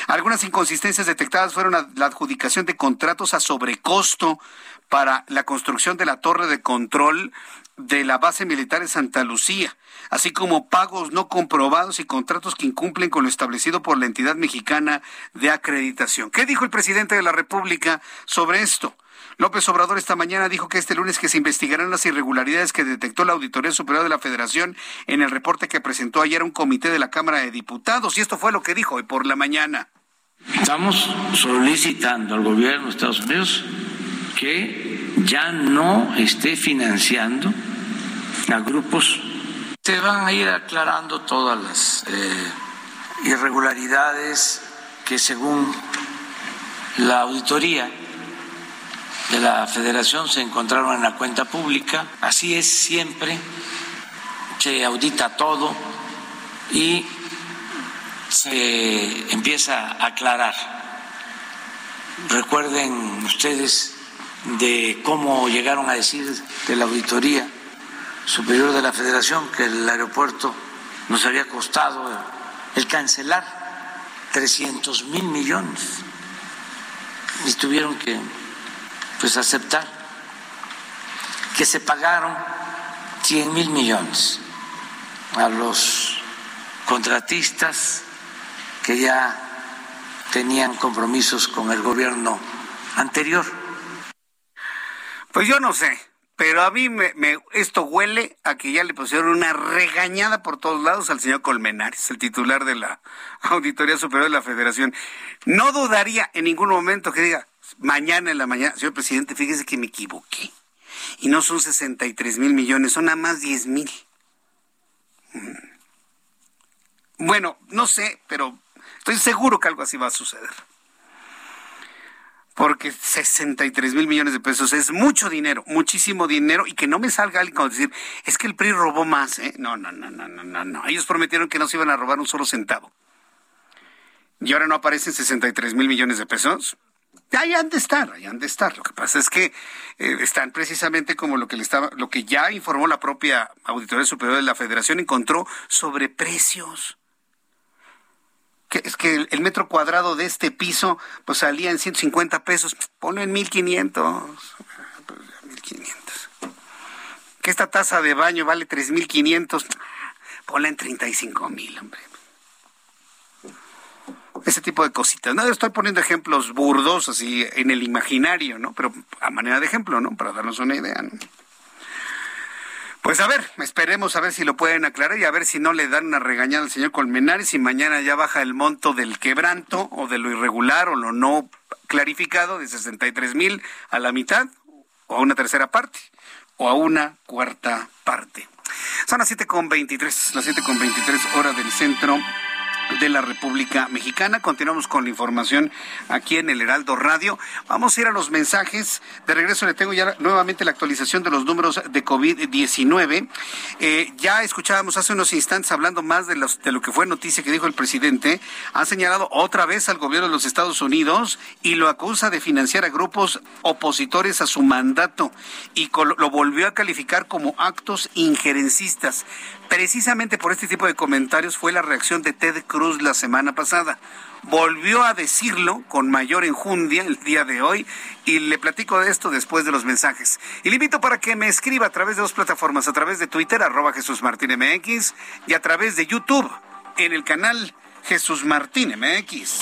Algunas inconsistencias detectadas fueron la adjudicación de contratos a sobrecosto para la construcción de la torre de control de la base militar en Santa Lucía, así como pagos no comprobados y contratos que incumplen con lo establecido por la entidad mexicana de acreditación. ¿Qué dijo el presidente de la República sobre esto? López Obrador esta mañana dijo que este lunes que se investigarán las irregularidades que detectó la Auditoría Superior de la Federación en el reporte que presentó ayer un comité de la Cámara de Diputados. Y esto fue lo que dijo hoy por la mañana. Estamos solicitando al gobierno de Estados Unidos que ya no esté financiando a grupos. Se van a ir aclarando todas las eh, irregularidades que según la auditoría de la federación se encontraron en la cuenta pública. Así es siempre, se audita todo y se empieza a aclarar. Recuerden ustedes de cómo llegaron a decir de la Auditoría Superior de la Federación que el aeropuerto nos había costado el cancelar 300 mil millones y tuvieron que pues aceptar que se pagaron 100 mil millones a los contratistas que ya tenían compromisos con el gobierno anterior. Pues yo no sé, pero a mí me, esto huele a que ya le pusieron una regañada por todos lados al señor Colmenares, el titular de la Auditoría Superior de la Federación. No dudaría en ningún momento que diga, mañana en la mañana, señor presidente, fíjese que me equivoqué. Y no son 63 mil millones, son nada más 10 mil. Mm. Bueno, no sé, pero estoy seguro que algo así va a suceder. Porque 63 mil millones de pesos es mucho dinero, muchísimo dinero, y que no me salga alguien con decir, es que el PRI robó más, ¿eh? No, no, no, no, no, no. Ellos prometieron que no se iban a robar un solo centavo. Y ahora no aparecen 63 mil millones de pesos. Ahí han de estar, ahí han de estar. Lo que pasa es que eh, están precisamente como lo que le estaba, lo que ya informó la propia Auditoría Superior de la Federación, encontró sobreprecios. Que, es que el, metro cuadrado de este piso pues salía en 150 pesos, ponlo en 1500. 1500. Que esta taza de baño vale 3500, ponla en 35 mil, hombre ese tipo de cositas. No estoy poniendo ejemplos burdos así en el imaginario, ¿no? Pero a manera de ejemplo, ¿no? Para darnos una idea. Pues a ver, esperemos a ver si lo pueden aclarar y a ver si no le dan una regañada al señor Colmenares y mañana ya baja el monto del quebranto o de lo irregular o lo no clarificado de 63 mil a la mitad o a una tercera parte o a una cuarta parte. Son las 7.23, las 7.23 horas del centro de la República Mexicana. Continuamos con la información aquí en el Heraldo Radio. Vamos a ir a los mensajes. De regreso le tengo ya nuevamente la actualización de los números de COVID-19. Eh, ya escuchábamos hace unos instantes hablando más de, los, de lo que fue noticia que dijo el presidente. Ha señalado otra vez al gobierno de los Estados Unidos y lo acusa de financiar a grupos opositores a su mandato y lo volvió a calificar como actos injerencistas. Precisamente por este tipo de comentarios fue la reacción de Ted Cruz la semana pasada. Volvió a decirlo con mayor enjundia el día de hoy y le platico de esto después de los mensajes. Y le invito para que me escriba a través de dos plataformas, a través de Twitter, arroba Jesús Martín MX, y a través de YouTube, en el canal Jesús Martín MX.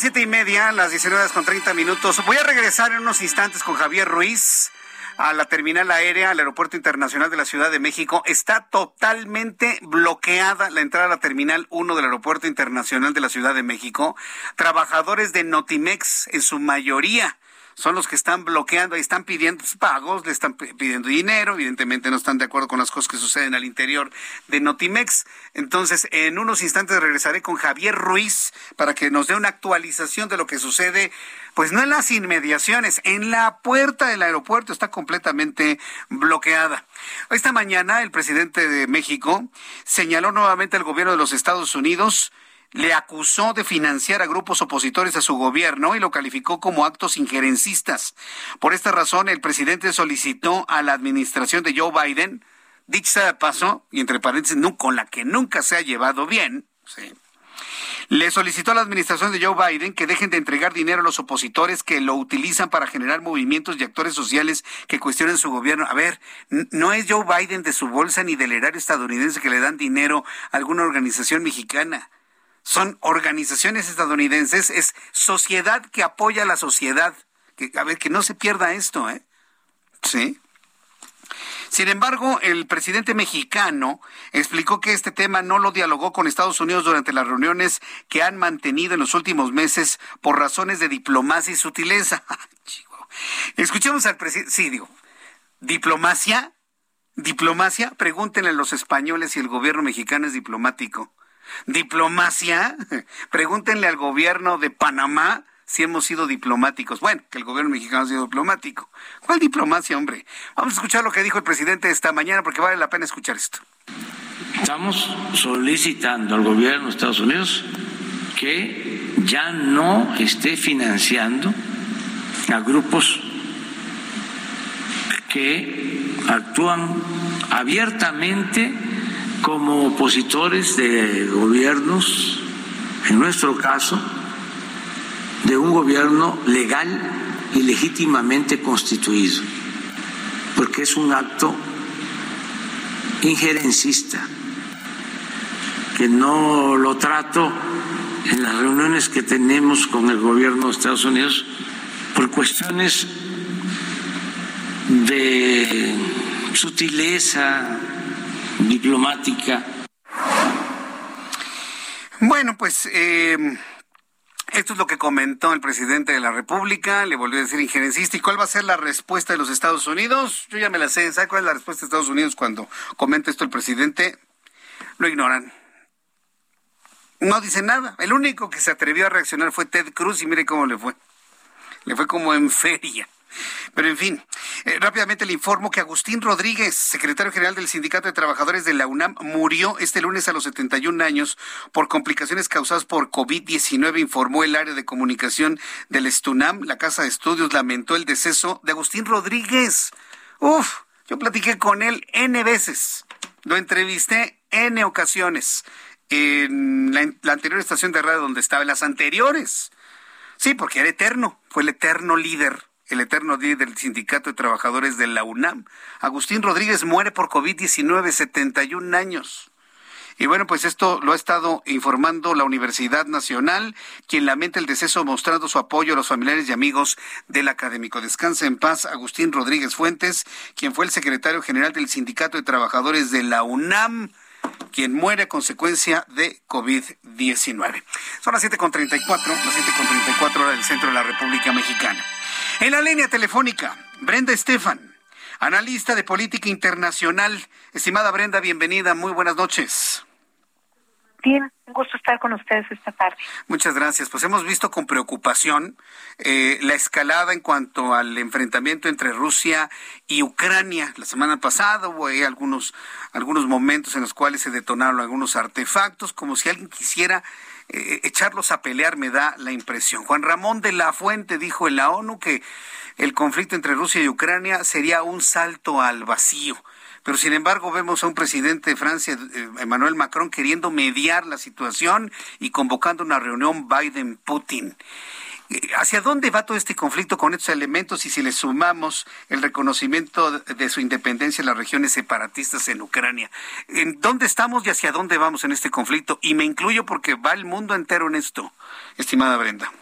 Siete y media, las 19 con 30 minutos. Voy a regresar en unos instantes con Javier Ruiz a la terminal aérea, al Aeropuerto Internacional de la Ciudad de México. Está totalmente bloqueada la entrada a la terminal 1 del Aeropuerto Internacional de la Ciudad de México. Trabajadores de Notimex, en su mayoría, son los que están bloqueando y están pidiendo pagos, le están pidiendo dinero, evidentemente no están de acuerdo con las cosas que suceden al interior de Notimex. Entonces, en unos instantes regresaré con Javier Ruiz para que nos dé una actualización de lo que sucede, pues no en las inmediaciones, en la puerta del aeropuerto está completamente bloqueada. Esta mañana el presidente de México señaló nuevamente al gobierno de los Estados Unidos le acusó de financiar a grupos opositores a su gobierno y lo calificó como actos injerencistas. Por esta razón, el presidente solicitó a la administración de Joe Biden, dicha de paso, y entre paréntesis, con la que nunca se ha llevado bien, le solicitó a la administración de Joe Biden que dejen de entregar dinero a los opositores que lo utilizan para generar movimientos y actores sociales que cuestionen su gobierno. A ver, no es Joe Biden de su bolsa ni del erario estadounidense que le dan dinero a alguna organización mexicana son organizaciones estadounidenses, es sociedad que apoya a la sociedad. Que, a ver, que no se pierda esto, ¿eh? Sí. Sin embargo, el presidente mexicano explicó que este tema no lo dialogó con Estados Unidos durante las reuniones que han mantenido en los últimos meses por razones de diplomacia y sutileza. Escuchemos al presidente. Sí, digo, ¿diplomacia? ¿Diplomacia? Pregúntenle a los españoles si el gobierno mexicano es diplomático. ¿Diplomacia? Pregúntenle al gobierno de Panamá si hemos sido diplomáticos. Bueno, que el gobierno mexicano ha sido diplomático. ¿Cuál diplomacia, hombre? Vamos a escuchar lo que dijo el presidente esta mañana porque vale la pena escuchar esto. Estamos solicitando al gobierno de Estados Unidos que ya no esté financiando a grupos que actúan abiertamente como opositores de gobiernos, en nuestro caso, de un gobierno legal y legítimamente constituido, porque es un acto injerencista, que no lo trato en las reuniones que tenemos con el gobierno de Estados Unidos por cuestiones de sutileza, diplomática. Bueno, pues eh, esto es lo que comentó el presidente de la República, le volvió a decir injerencista. ¿Y cuál va a ser la respuesta de los Estados Unidos? Yo ya me la sé, ¿sabe cuál es la respuesta de Estados Unidos cuando comenta esto el presidente? Lo ignoran. No dice nada. El único que se atrevió a reaccionar fue Ted Cruz y mire cómo le fue. Le fue como en feria. Pero en fin, eh, rápidamente le informo que Agustín Rodríguez, secretario general del Sindicato de Trabajadores de la UNAM, murió este lunes a los 71 años por complicaciones causadas por COVID-19, informó el área de comunicación del Estunam. La Casa de Estudios lamentó el deceso de Agustín Rodríguez. Uf, yo platiqué con él N veces. Lo entrevisté N ocasiones en la, anterior estación de radio donde estaba, las anteriores. Sí, porque era eterno, fue el eterno líder el eterno líder del Sindicato de Trabajadores de la UNAM. Agustín Rodríguez muere por COVID-19, 71 años. Y bueno, pues esto lo ha estado informando la Universidad Nacional, quien lamenta el deceso mostrando su apoyo a los familiares y amigos del académico. Descansa en paz Agustín Rodríguez Fuentes, quien fue el secretario general del Sindicato de Trabajadores de la UNAM quien muere a consecuencia de COVID-19. Son las 7.34, las 7.34 horas del centro de la República Mexicana. En la línea telefónica, Brenda Estefan, analista de política internacional. Estimada Brenda, bienvenida, muy buenas noches. Bien, un gusto estar con ustedes esta tarde. Muchas gracias. Pues hemos visto con preocupación eh, la escalada en cuanto al enfrentamiento entre Rusia y Ucrania. La semana pasada hubo algunos, algunos momentos en los cuales se detonaron algunos artefactos, como si alguien quisiera eh, echarlos a pelear, me da la impresión. Juan Ramón de la Fuente dijo en la ONU que el conflicto entre Rusia y Ucrania sería un salto al vacío. Pero sin embargo vemos a un presidente de Francia, eh, Emmanuel Macron, queriendo mediar la situación y convocando una reunión Biden-Putin. ¿Hacia dónde va todo este conflicto con estos elementos y si le sumamos el reconocimiento de su independencia en las regiones separatistas en Ucrania? ¿En dónde estamos y hacia dónde vamos en este conflicto? Y me incluyo porque va el mundo entero en esto, estimada Brenda.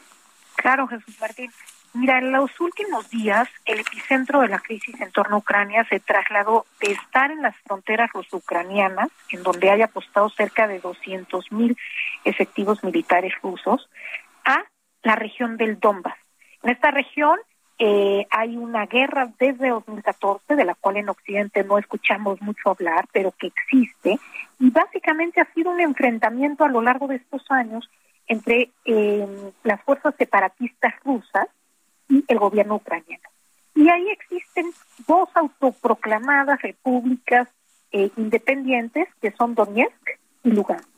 Claro, Jesús Martín. Mira, en los últimos días el epicentro de la crisis en torno a Ucrania se trasladó de estar en las fronteras ruso-ucranianas, en donde hay apostado cerca de 200 mil efectivos militares rusos, a la región del Donbass. En esta región eh, hay una guerra desde 2014, de la cual en Occidente no escuchamos mucho hablar, pero que existe, y básicamente ha sido un enfrentamiento a lo largo de estos años entre eh, las fuerzas separatistas rusas y el gobierno ucraniano. Y ahí existen dos autoproclamadas repúblicas eh, independientes, que son Donetsk y Lugansk.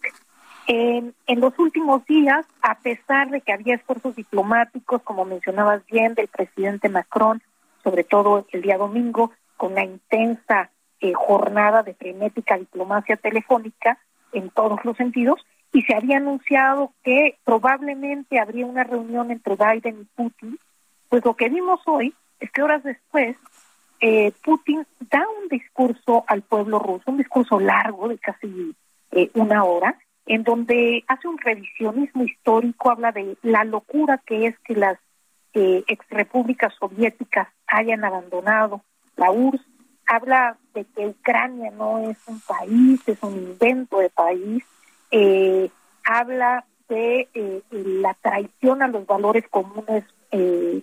En, los últimos días, a pesar de que había esfuerzos diplomáticos, como mencionabas bien, del presidente Macron, sobre todo el día domingo, con la intensa eh, jornada de frenética diplomacia telefónica en todos los sentidos, y se había anunciado que probablemente habría una reunión entre Biden y Putin, pues lo que vimos hoy es que horas después eh, Putin da un discurso al pueblo ruso, un discurso largo de casi eh, una hora, en donde hace un revisionismo histórico, habla de la locura que es que las eh, exrepúblicas soviéticas hayan abandonado la URSS, habla de que Ucrania no es un país, es un invento de país, eh, habla de eh, la traición a los valores comunes eh,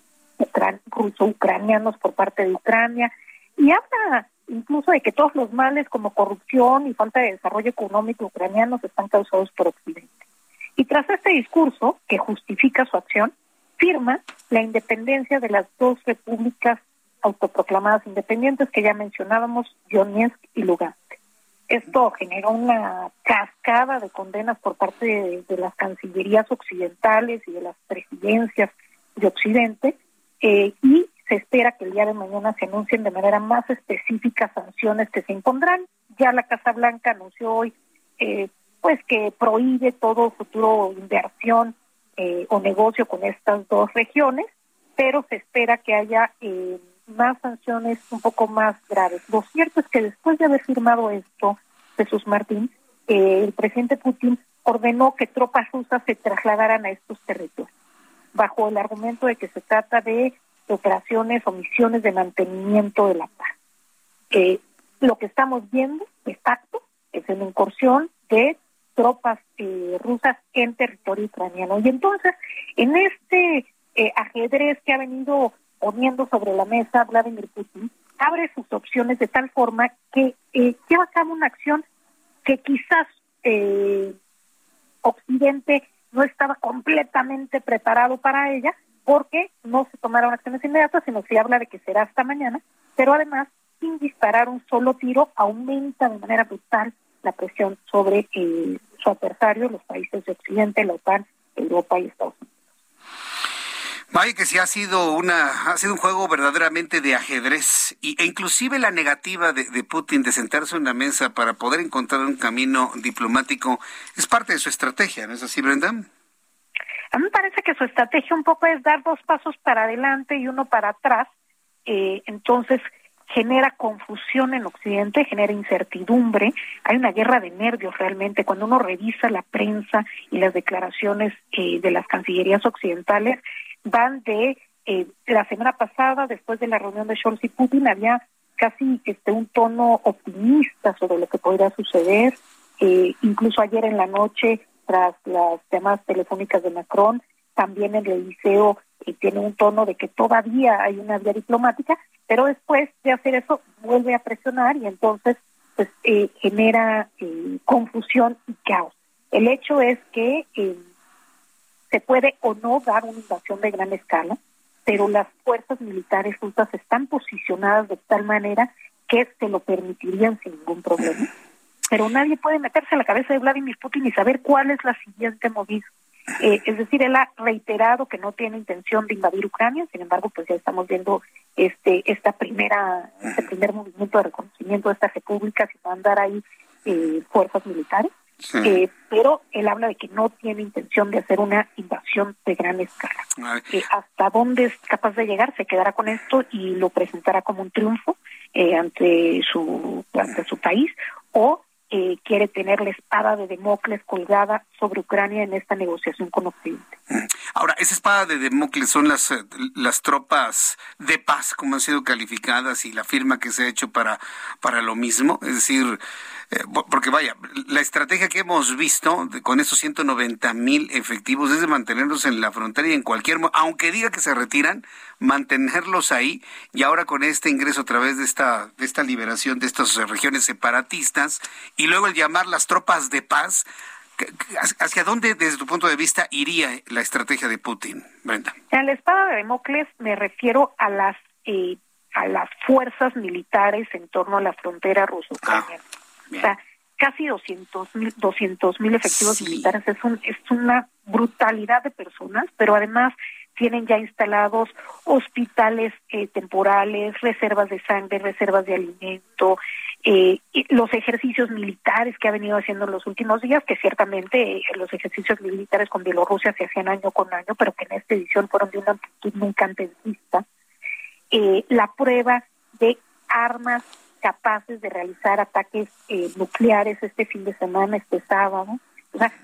ruso-ucranianos por parte de Ucrania y habla incluso de que todos los males como corrupción y falta de desarrollo económico ucranianos están causados por Occidente. Y tras este discurso, que justifica su acción, firma la independencia de las dos repúblicas autoproclamadas independientes que ya mencionábamos, Donetsk y Lugansk. Esto generó una cascada de condenas por parte de, las cancillerías occidentales y de las presidencias de Occidente eh, y se espera que el día de mañana se anuncien de manera más específica sanciones que se impondrán. Ya la Casa Blanca anunció hoy eh, pues que prohíbe todo futuro inversión eh, o negocio con estas dos regiones, pero se espera que haya eh, más sanciones un poco más graves. Lo cierto es que después de haber firmado esto, Jesús Martín, eh, el presidente Putin ordenó que tropas rusas se trasladaran a estos territorios, bajo el argumento de que se trata de operaciones o misiones de mantenimiento de la paz. Eh, lo que estamos viendo, de facto, es una incursión de tropas eh, rusas en territorio ucraniano. Y entonces, en este eh, ajedrez que ha venido poniendo sobre la mesa Vladimir Putin, abre sus opciones de tal forma que eh, lleva a cabo una acción que quizás eh, Occidente no estaba completamente preparado para ella, porque no se tomaron acciones inmediatas, sino se habla de que será hasta mañana, pero además, sin disparar un solo tiro, aumenta de manera brutal la presión sobre eh, su adversario, los países de Occidente, la OTAN, Europa y Estados Unidos. Vaya que sí ha sido una, ha sido un juego verdaderamente de ajedrez y, e inclusive la negativa de, Putin de sentarse en una mesa para poder encontrar un camino diplomático es parte de su estrategia, ¿no es así, Brenda? A mí me parece que su estrategia un poco es dar dos pasos para adelante y uno para atrás, eh, entonces genera confusión en Occidente, genera incertidumbre, hay una guerra de nervios realmente. Cuando uno revisa la prensa y las declaraciones eh, de las cancillerías occidentales, van de eh, la semana pasada, después de la reunión de Scholz y Putin, había casi este un tono optimista sobre lo que podría suceder. Eh, incluso ayer en la noche, tras las llamadas telefónicas de Macron, también el liceo eh, tiene un tono de que todavía hay una vía diplomática, pero después de hacer eso vuelve a presionar y entonces pues eh, genera eh, confusión y caos. El hecho es que se puede o no dar una invasión de gran escala, pero las fuerzas militares rusas están posicionadas de tal manera que se lo permitirían sin ningún problema. Pero nadie puede meterse a la cabeza de Vladimir Putin y saber cuál es la siguiente movida. Eh, es decir, él ha reiterado que no tiene intención de invadir Ucrania, sin embargo, pues ya estamos viendo este esta primera este primer movimiento de reconocimiento de estas repúblicas y mandar ahí eh, fuerzas militares. Sí. Eh, pero él habla de que no tiene intención de hacer una invasión de gran escala. Eh, hasta dónde es capaz de llegar, se quedará con esto y lo presentará como un triunfo eh, ante su ante su país o eh, quiere tener la espada de Democles colgada sobre Ucrania en esta negociación con Occidente. Ahora, esa espada de Democles son las, eh, las tropas de paz, como han sido calificadas, y la firma que se ha hecho para, para lo mismo. Es decir, eh, porque vaya, la estrategia que hemos visto con esos 190 mil efectivos es de mantenerlos en la frontera y en cualquier, aunque diga que se retiran, mantenerlos ahí y ahora con este ingreso a través de esta, de esta liberación de estas regiones separatistas y luego el llamar las tropas de paz, ¿hacia dónde desde tu punto de vista iría la estrategia de Putin, Brenda? En la espada de Democles me refiero a las... Eh, a las fuerzas militares en torno a la frontera ruso-ucraniana. Ah. O sea, casi 200 mil 200 mil efectivos militares es, un, es una brutalidad de personas, pero además tienen ya instalados hospitales eh, temporales, reservas de sangre, reservas de alimento, eh, los ejercicios militares que ha venido haciendo en los últimos días, que ciertamente eh, los ejercicios militares con Bielorrusia se hacían año con año, pero que en esta edición fueron de una amplitud nunca antes vista. la prueba de armas capaces de realizar ataques eh, nucleares este fin de semana, este sábado.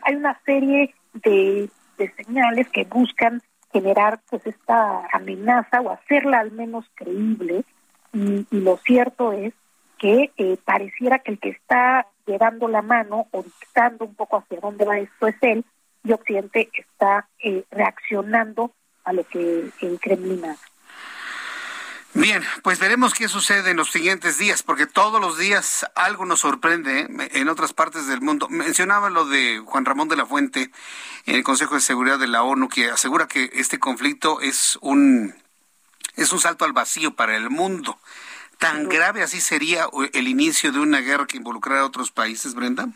Hay una serie de, señales que buscan generar pues esta amenaza o hacerla al menos creíble y, lo cierto es que eh, pareciera que el que está llevando la mano o dictando un poco hacia dónde va esto es él y Occidente está eh, reaccionando a lo que el Kremlin hace. Bien, pues veremos qué sucede en los siguientes días, porque todos los días algo nos sorprende ¿eh? en otras partes del mundo. Mencionaba lo de Juan Ramón de la Fuente en el Consejo de Seguridad de la ONU, que asegura que este conflicto es un, es un salto al vacío para el mundo. ¿Tan grave así sería el inicio de una guerra que involucrara a otros países, Brenda?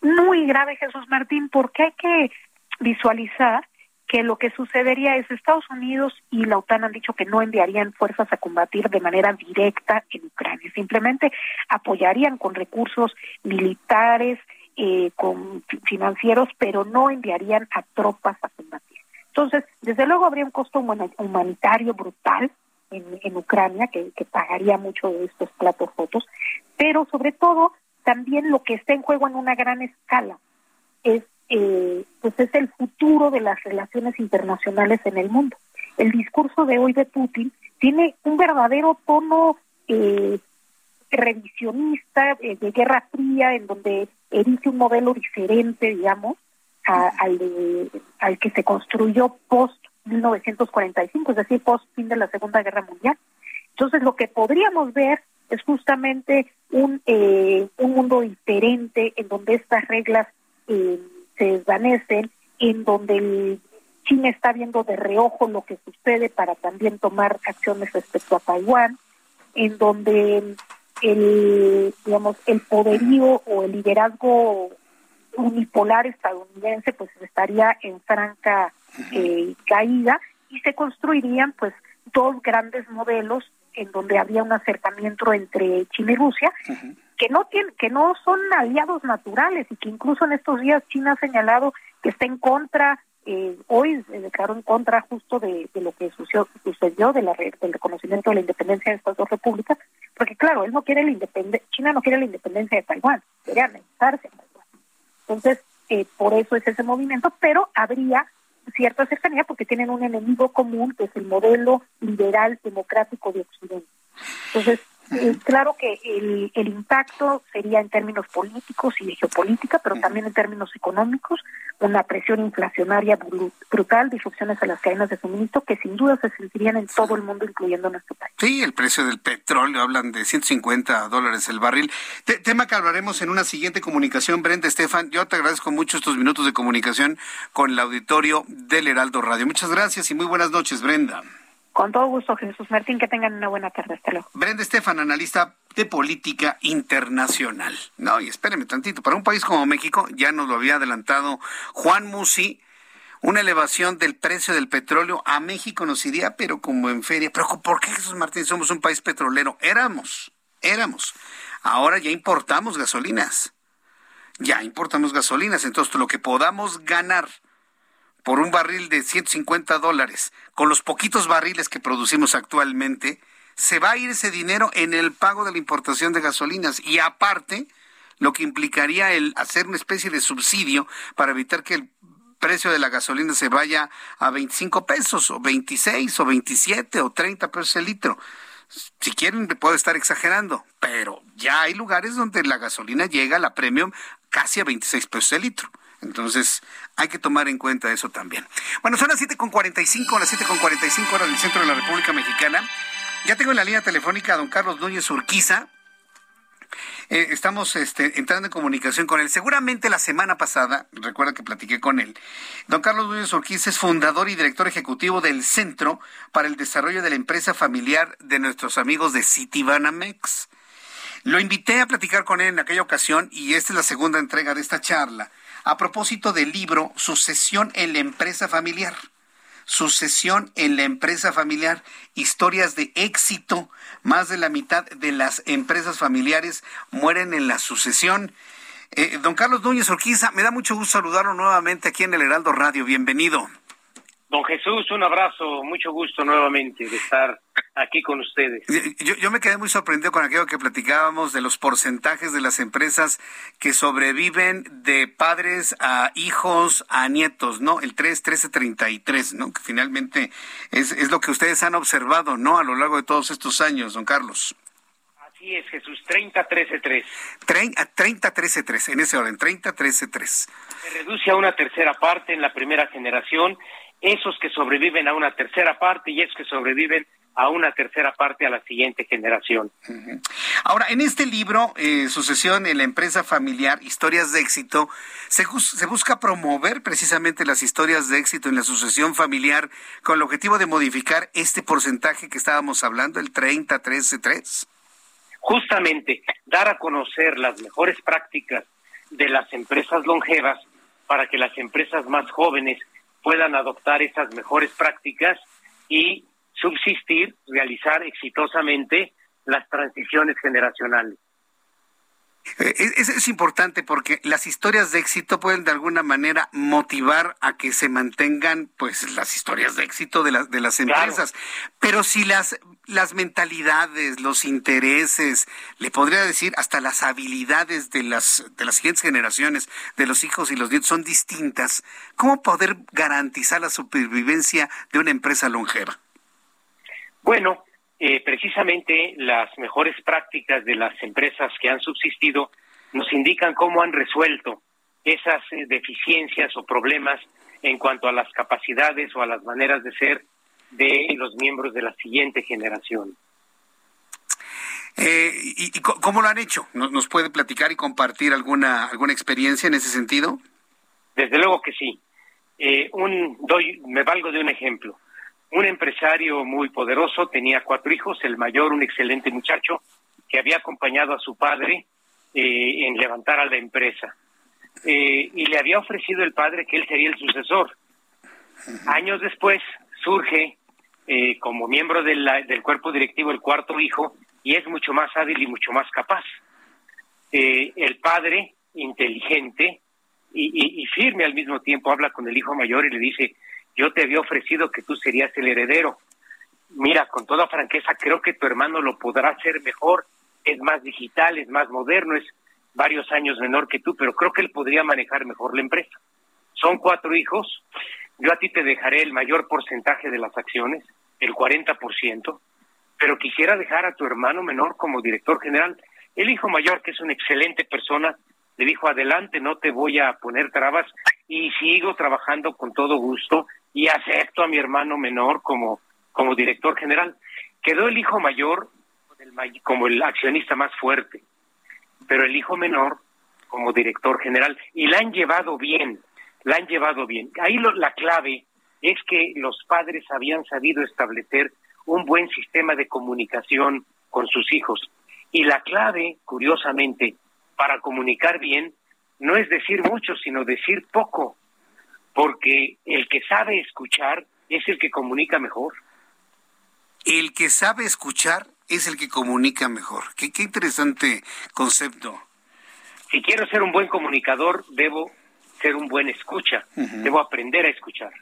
Muy grave, Jesús Martín, porque hay que visualizar que lo que sucedería es Estados Unidos y la OTAN han dicho que no enviarían fuerzas a combatir de manera directa en Ucrania, simplemente apoyarían con recursos militares, eh, con financieros, pero no enviarían a tropas a combatir. Entonces, desde luego habría un costo humanitario brutal en, Ucrania, que, que pagaría mucho de estos platos rotos, pero sobre todo también lo que está en juego en una gran escala es eh, pues es el futuro de las relaciones internacionales en el mundo. El discurso de hoy de Putin tiene un verdadero tono eh, revisionista eh, de Guerra Fría, en donde erige un modelo diferente, digamos, al, al que se construyó post 1945, es decir, post fin de la Segunda Guerra Mundial. Entonces, lo que podríamos ver es justamente un, eh, un mundo diferente en donde estas reglas eh, se desvanecen, en donde el China está viendo de reojo lo que sucede para también tomar acciones respecto a Taiwán, en donde el digamos el poderío o el liderazgo unipolar estadounidense pues estaría en franca eh, caída y se construirían pues dos grandes modelos en donde había un acercamiento entre China y Rusia que no tiene, que no son aliados naturales y que incluso en estos días China ha señalado que está en contra, eh, hoy se declaró en contra justo de, lo que sucedió, sucedió de la, del reconocimiento de la independencia de estas dos repúblicas, porque claro, él no quiere la independencia, China no quiere la independencia de Taiwán, quiere anexarse a Taiwán. Entonces, eh, por eso es ese movimiento, pero habría cierta cercanía porque tienen un enemigo común que es el modelo liberal democrático de Occidente. Entonces, eh, claro que el, el, impacto sería en términos políticos y de geopolítica, pero también en términos económicos, una presión inflacionaria brutal, disrupciones a las cadenas de suministro que sin duda se sentirían en todo el mundo, incluyendo nuestro país. Sí, el precio del petróleo, hablan de 150 dólares el barril. tema que hablaremos en una siguiente comunicación, Brenda Estefan. Yo te agradezco mucho estos minutos de comunicación con el auditorio del Heraldo Radio. Muchas gracias y muy buenas noches, Brenda. Con todo gusto, Jesús Martín, que tengan una buena tarde. Hasta luego. Brenda Estefan, analista de política internacional. No, y espéreme tantito, para un país como México, ya nos lo había adelantado Juan Musi, una elevación del precio del petróleo a México nos iría, pero como en feria. Pero ¿por qué Jesús Martín somos un país petrolero? Éramos, éramos. Ahora ya importamos gasolinas. Ya importamos gasolinas, entonces lo que podamos ganar por un barril de 150 dólares, con los poquitos barriles que producimos actualmente, se va a ir ese dinero en el pago de la importación de gasolinas y aparte lo que implicaría el hacer una especie de subsidio para evitar que el precio de la gasolina se vaya a 25 pesos o 26 o 27 o 30 pesos el litro. Si quieren, puedo estar exagerando, pero ya hay lugares donde la gasolina llega, la premium, casi a 26 pesos el litro. Entonces, hay que tomar en cuenta eso también. Bueno, son las 7.45, las 7.45 horas del centro de la República Mexicana. Ya tengo en la línea telefónica a don Carlos Núñez Urquiza. Eh, estamos este, entrando en comunicación con él. Seguramente la semana pasada, recuerda que platiqué con él, don Carlos Núñez Urquiza es fundador y director ejecutivo del Centro para el Desarrollo de la Empresa Familiar de nuestros amigos de Citibanamex. Lo invité a platicar con él en aquella ocasión y esta es la segunda entrega de esta charla a propósito del libro Sucesión en la empresa familiar. Sucesión en la empresa familiar, historias de éxito. Más de la mitad de las empresas familiares mueren en la sucesión. Eh, don Carlos Núñez Orquiza, me da mucho gusto saludarlo nuevamente aquí en el Heraldo Radio. Bienvenido. Don Jesús, un abrazo, mucho gusto nuevamente de estar aquí con ustedes. Yo, me quedé muy sorprendido con aquello que platicábamos de los porcentajes de las empresas que sobreviven de padres a hijos a nietos, ¿no? El 3, 13, 33, ¿no? Que finalmente es, es lo que ustedes han observado, ¿no? A lo largo de todos estos años, don Carlos. Así es, Jesús, 30, 13, 3. 30, 13, 3, en ese orden, 30, 13, 3. Se reduce a una tercera parte en la primera generación esos que sobreviven a una tercera parte y esos que sobreviven a una tercera parte a la siguiente generación. Ahora, en este libro, eh, Sucesión en la empresa familiar, historias de éxito, se, se, busca promover precisamente las historias de éxito en la sucesión familiar con el objetivo de modificar este porcentaje que estábamos hablando, el 30, 13, 3. Justamente, dar a conocer las mejores prácticas de las empresas longevas para que las empresas más jóvenes puedan adoptar esas mejores prácticas y subsistir, realizar exitosamente las transiciones generacionales. Eh, es, es, importante porque las historias de éxito pueden de alguna manera motivar a que se mantengan pues las historias de éxito de, las de las empresas. Pero si las, las mentalidades, los intereses, le podría decir hasta las habilidades de las, de las siguientes generaciones, de los hijos y los nietos son distintas, ¿cómo poder garantizar la supervivencia de una empresa longeva? Bueno, eh, precisamente las mejores prácticas de las empresas que han subsistido nos indican cómo han resuelto esas eh, deficiencias o problemas en cuanto a las capacidades o a las maneras de ser de los miembros de la siguiente generación. Eh, ¿Y, cómo lo han hecho? ¿Nos, puede platicar y compartir alguna alguna experiencia en ese sentido? Desde luego que sí. un, doy, me valgo de un ejemplo un empresario muy poderoso, tenía cuatro hijos, el mayor un excelente muchacho que había acompañado a su padre eh, en levantar a la empresa. Eh, y le había ofrecido el padre que él sería el sucesor. Años después surge eh, como miembro del cuerpo directivo el cuarto hijo y es mucho más hábil y mucho más capaz. el padre, inteligente y, y firme al mismo tiempo, habla con el hijo mayor y le dice, yo te había ofrecido que tú serías el heredero. Mira, con toda franqueza, creo que tu hermano lo podrá hacer mejor, es más digital, es más moderno, es varios años menor que tú, pero creo que él podría manejar mejor la empresa. Son cuatro hijos, yo a ti te dejaré el mayor porcentaje de las acciones, el 40%, pero quisiera dejar a tu hermano menor como director general. El hijo mayor, que es una excelente persona, le dijo, adelante, no te voy a poner trabas y sigo trabajando con todo gusto y acepto a mi hermano menor como, como director general. Quedó el hijo mayor como el accionista más fuerte, pero el hijo menor como director general. Y la han llevado bien, la han llevado bien. Ahí la clave es que los padres habían sabido establecer un buen sistema de comunicación con sus hijos. Y la clave, curiosamente, para comunicar bien, no es decir mucho, sino decir poco porque el que sabe escuchar es el que comunica mejor. El que sabe escuchar es el que comunica mejor. Qué, interesante concepto. Si quiero ser un buen comunicador, debo ser un buen escucha, debo aprender a escuchar.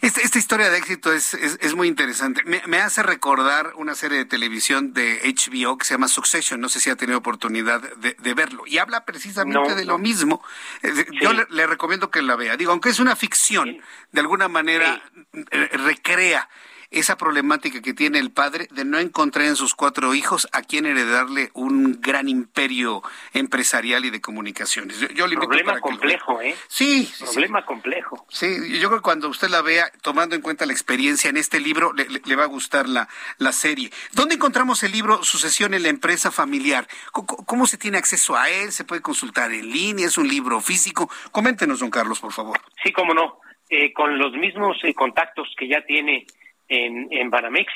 Esta, esta historia de éxito es, es, muy interesante. Me, hace recordar una serie de televisión de HBO que se llama Succession. No sé si ha tenido oportunidad de, verlo. Y habla precisamente de lo mismo. Eh, yo le, recomiendo que la vea. Digo, aunque es una ficción, de alguna manera eh, recrea esa problemática que tiene el padre de no encontrar en sus cuatro hijos a quien heredarle un gran imperio empresarial y de comunicaciones. Yo, le Problema complejo, ¿eh? Sí. Problema complejo. Sí, yo creo que cuando usted la vea, tomando en cuenta la experiencia en este libro, le, va a gustar la, la serie. ¿Dónde encontramos el libro Sucesión en la empresa familiar? ¿Cómo, se tiene acceso a él? ¿Se puede consultar en línea? ¿Es un libro físico? Coméntenos, don Carlos, por favor. Sí, cómo no. Eh, con los mismos eh, contactos que ya tiene en, en Banamex,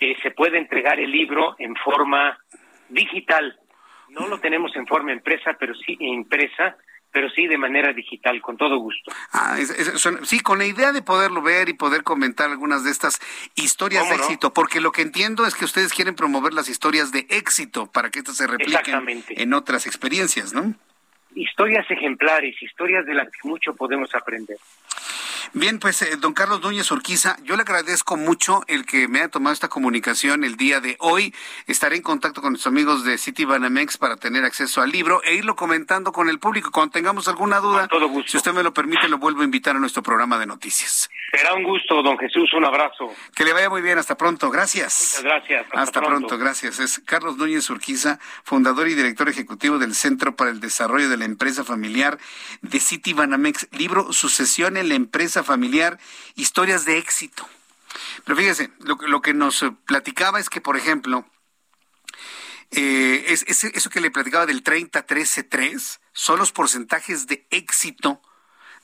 eh, se puede entregar el libro en forma digital. No lo tenemos en forma empresa, pero sí impresa, pero sí de manera digital, con todo gusto. Ah, sí, con la idea de poderlo ver y poder comentar algunas de estas historias de éxito, porque lo que entiendo es que ustedes quieren promover las historias de éxito para que estas se repliquen en otras experiencias, ¿no? Historias ejemplares, historias de las que mucho podemos aprender. Bien, pues eh, don Carlos Núñez Urquiza, yo le agradezco mucho el que me haya tomado esta comunicación el día de hoy. Estaré en contacto con nuestros amigos de City Banamex para tener acceso al libro e irlo comentando con el público. Cuando tengamos alguna duda, si usted me lo permite, lo vuelvo a invitar a nuestro programa de noticias. Será un gusto, don Jesús, un abrazo. Que le vaya muy bien, hasta pronto, gracias. Muchas gracias. Hasta, pronto. gracias. Es Carlos Núñez Urquiza, fundador y director ejecutivo del Centro para el Desarrollo de la Empresa Familiar de City Banamex, libro Sucesión en la Empresa Familiar, historias de éxito. Pero fíjese, lo, que nos platicaba es que, por ejemplo, eh, es, eso que le platicaba del 30-13-3 son los porcentajes de éxito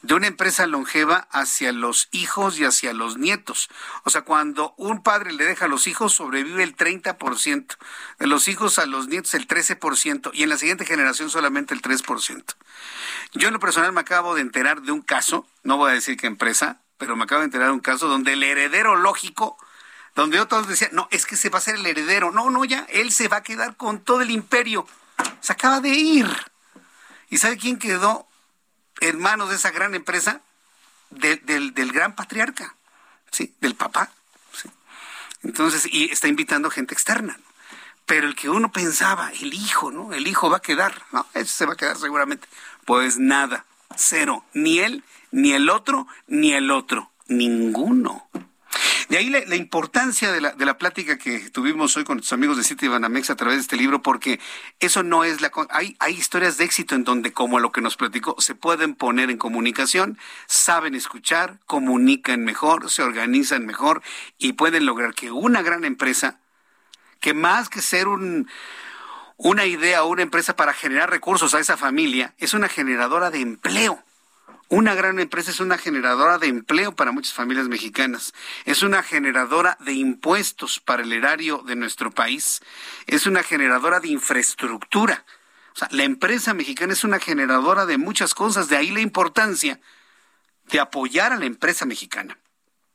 de una empresa longeva hacia los hijos y hacia los nietos. O sea, cuando un padre le deja a los hijos, sobrevive el 30%, de los hijos a los nietos el 13% y en la siguiente generación solamente el 3%. Yo en lo personal me acabo de enterar de un caso, no voy a decir qué empresa, pero me acabo de enterar de un caso donde el heredero lógico, donde yo todos decían, no, es que se va a ser el heredero, no, no, ya, él se va a quedar con todo el imperio. Se acaba de ir. ¿Y sabe quién quedó en manos de esa gran empresa del, del, gran patriarca, ¿sí? Del papá. Entonces, y está invitando gente externa. Pero el que uno pensaba, el hijo, ¿no? El hijo va a quedar, no, ese se va a quedar seguramente. Pues nada, cero. Ni él, ni el otro, ni el otro. Ninguno. De ahí la, importancia de la, de la, plática que tuvimos hoy con nuestros amigos de City Banamex a través de este libro, porque eso no es la... Hay, hay historias de éxito en donde, como lo que nos platicó, se pueden poner en comunicación, saben escuchar, comunican mejor, se organizan mejor y pueden lograr que una gran empresa, que más que ser un una idea o una empresa para generar recursos a esa familia, es una generadora de empleo. Una gran empresa es una generadora de empleo para muchas familias mexicanas. Es una generadora de impuestos para el erario de nuestro país. Es una generadora de infraestructura. O sea, la empresa mexicana es una generadora de muchas cosas. De ahí la importancia de apoyar a la empresa mexicana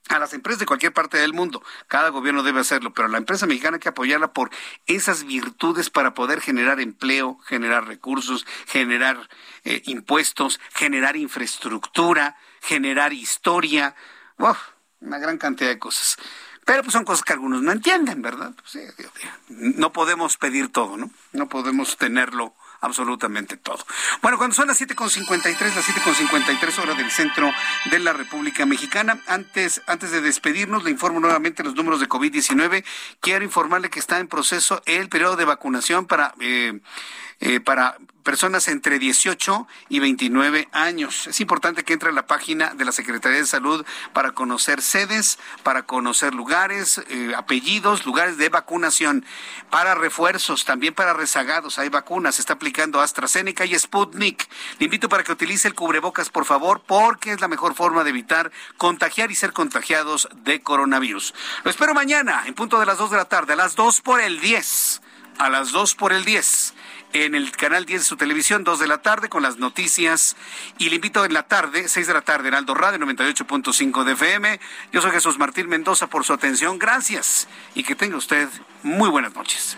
a las empresas de cualquier parte del mundo. Cada gobierno debe hacerlo, pero la empresa mexicana hay que apoyarla por esas virtudes para poder generar empleo, generar recursos, generar eh, impuestos, generar infraestructura, generar historia. una gran cantidad de cosas. Pero pues son cosas que algunos no entienden, ¿verdad? Pues, no podemos pedir todo, ¿no? No podemos tenerlo absolutamente todo. Bueno, cuando son las 7.53, las 7.53 horas del centro de la República Mexicana, antes, antes de despedirnos, le informo nuevamente los números de COVID-19. Quiero informarle que está en proceso el periodo de vacunación para... Eh, eh, para personas entre 18 y 29 años. Es importante que entre a la página de la Secretaría de Salud para conocer sedes, para conocer lugares, eh, apellidos, lugares de vacunación, para refuerzos, también para rezagados. Hay vacunas, se está aplicando AstraZeneca y Sputnik. Le invito para que utilice el cubrebocas, por favor, porque es la mejor forma de evitar contagiar y ser contagiados de coronavirus. Lo espero mañana, en punto de las 2 de la tarde, a las 2 por el 10. A las 2 por el 10 en el canal 10 de su televisión, 2 de la tarde, con las noticias. Y le invito en la tarde, 6 de la tarde, en Aldo Radio 98.5 de FM. Yo soy Jesús Martín Mendoza por su atención. Gracias y que tenga usted muy buenas noches.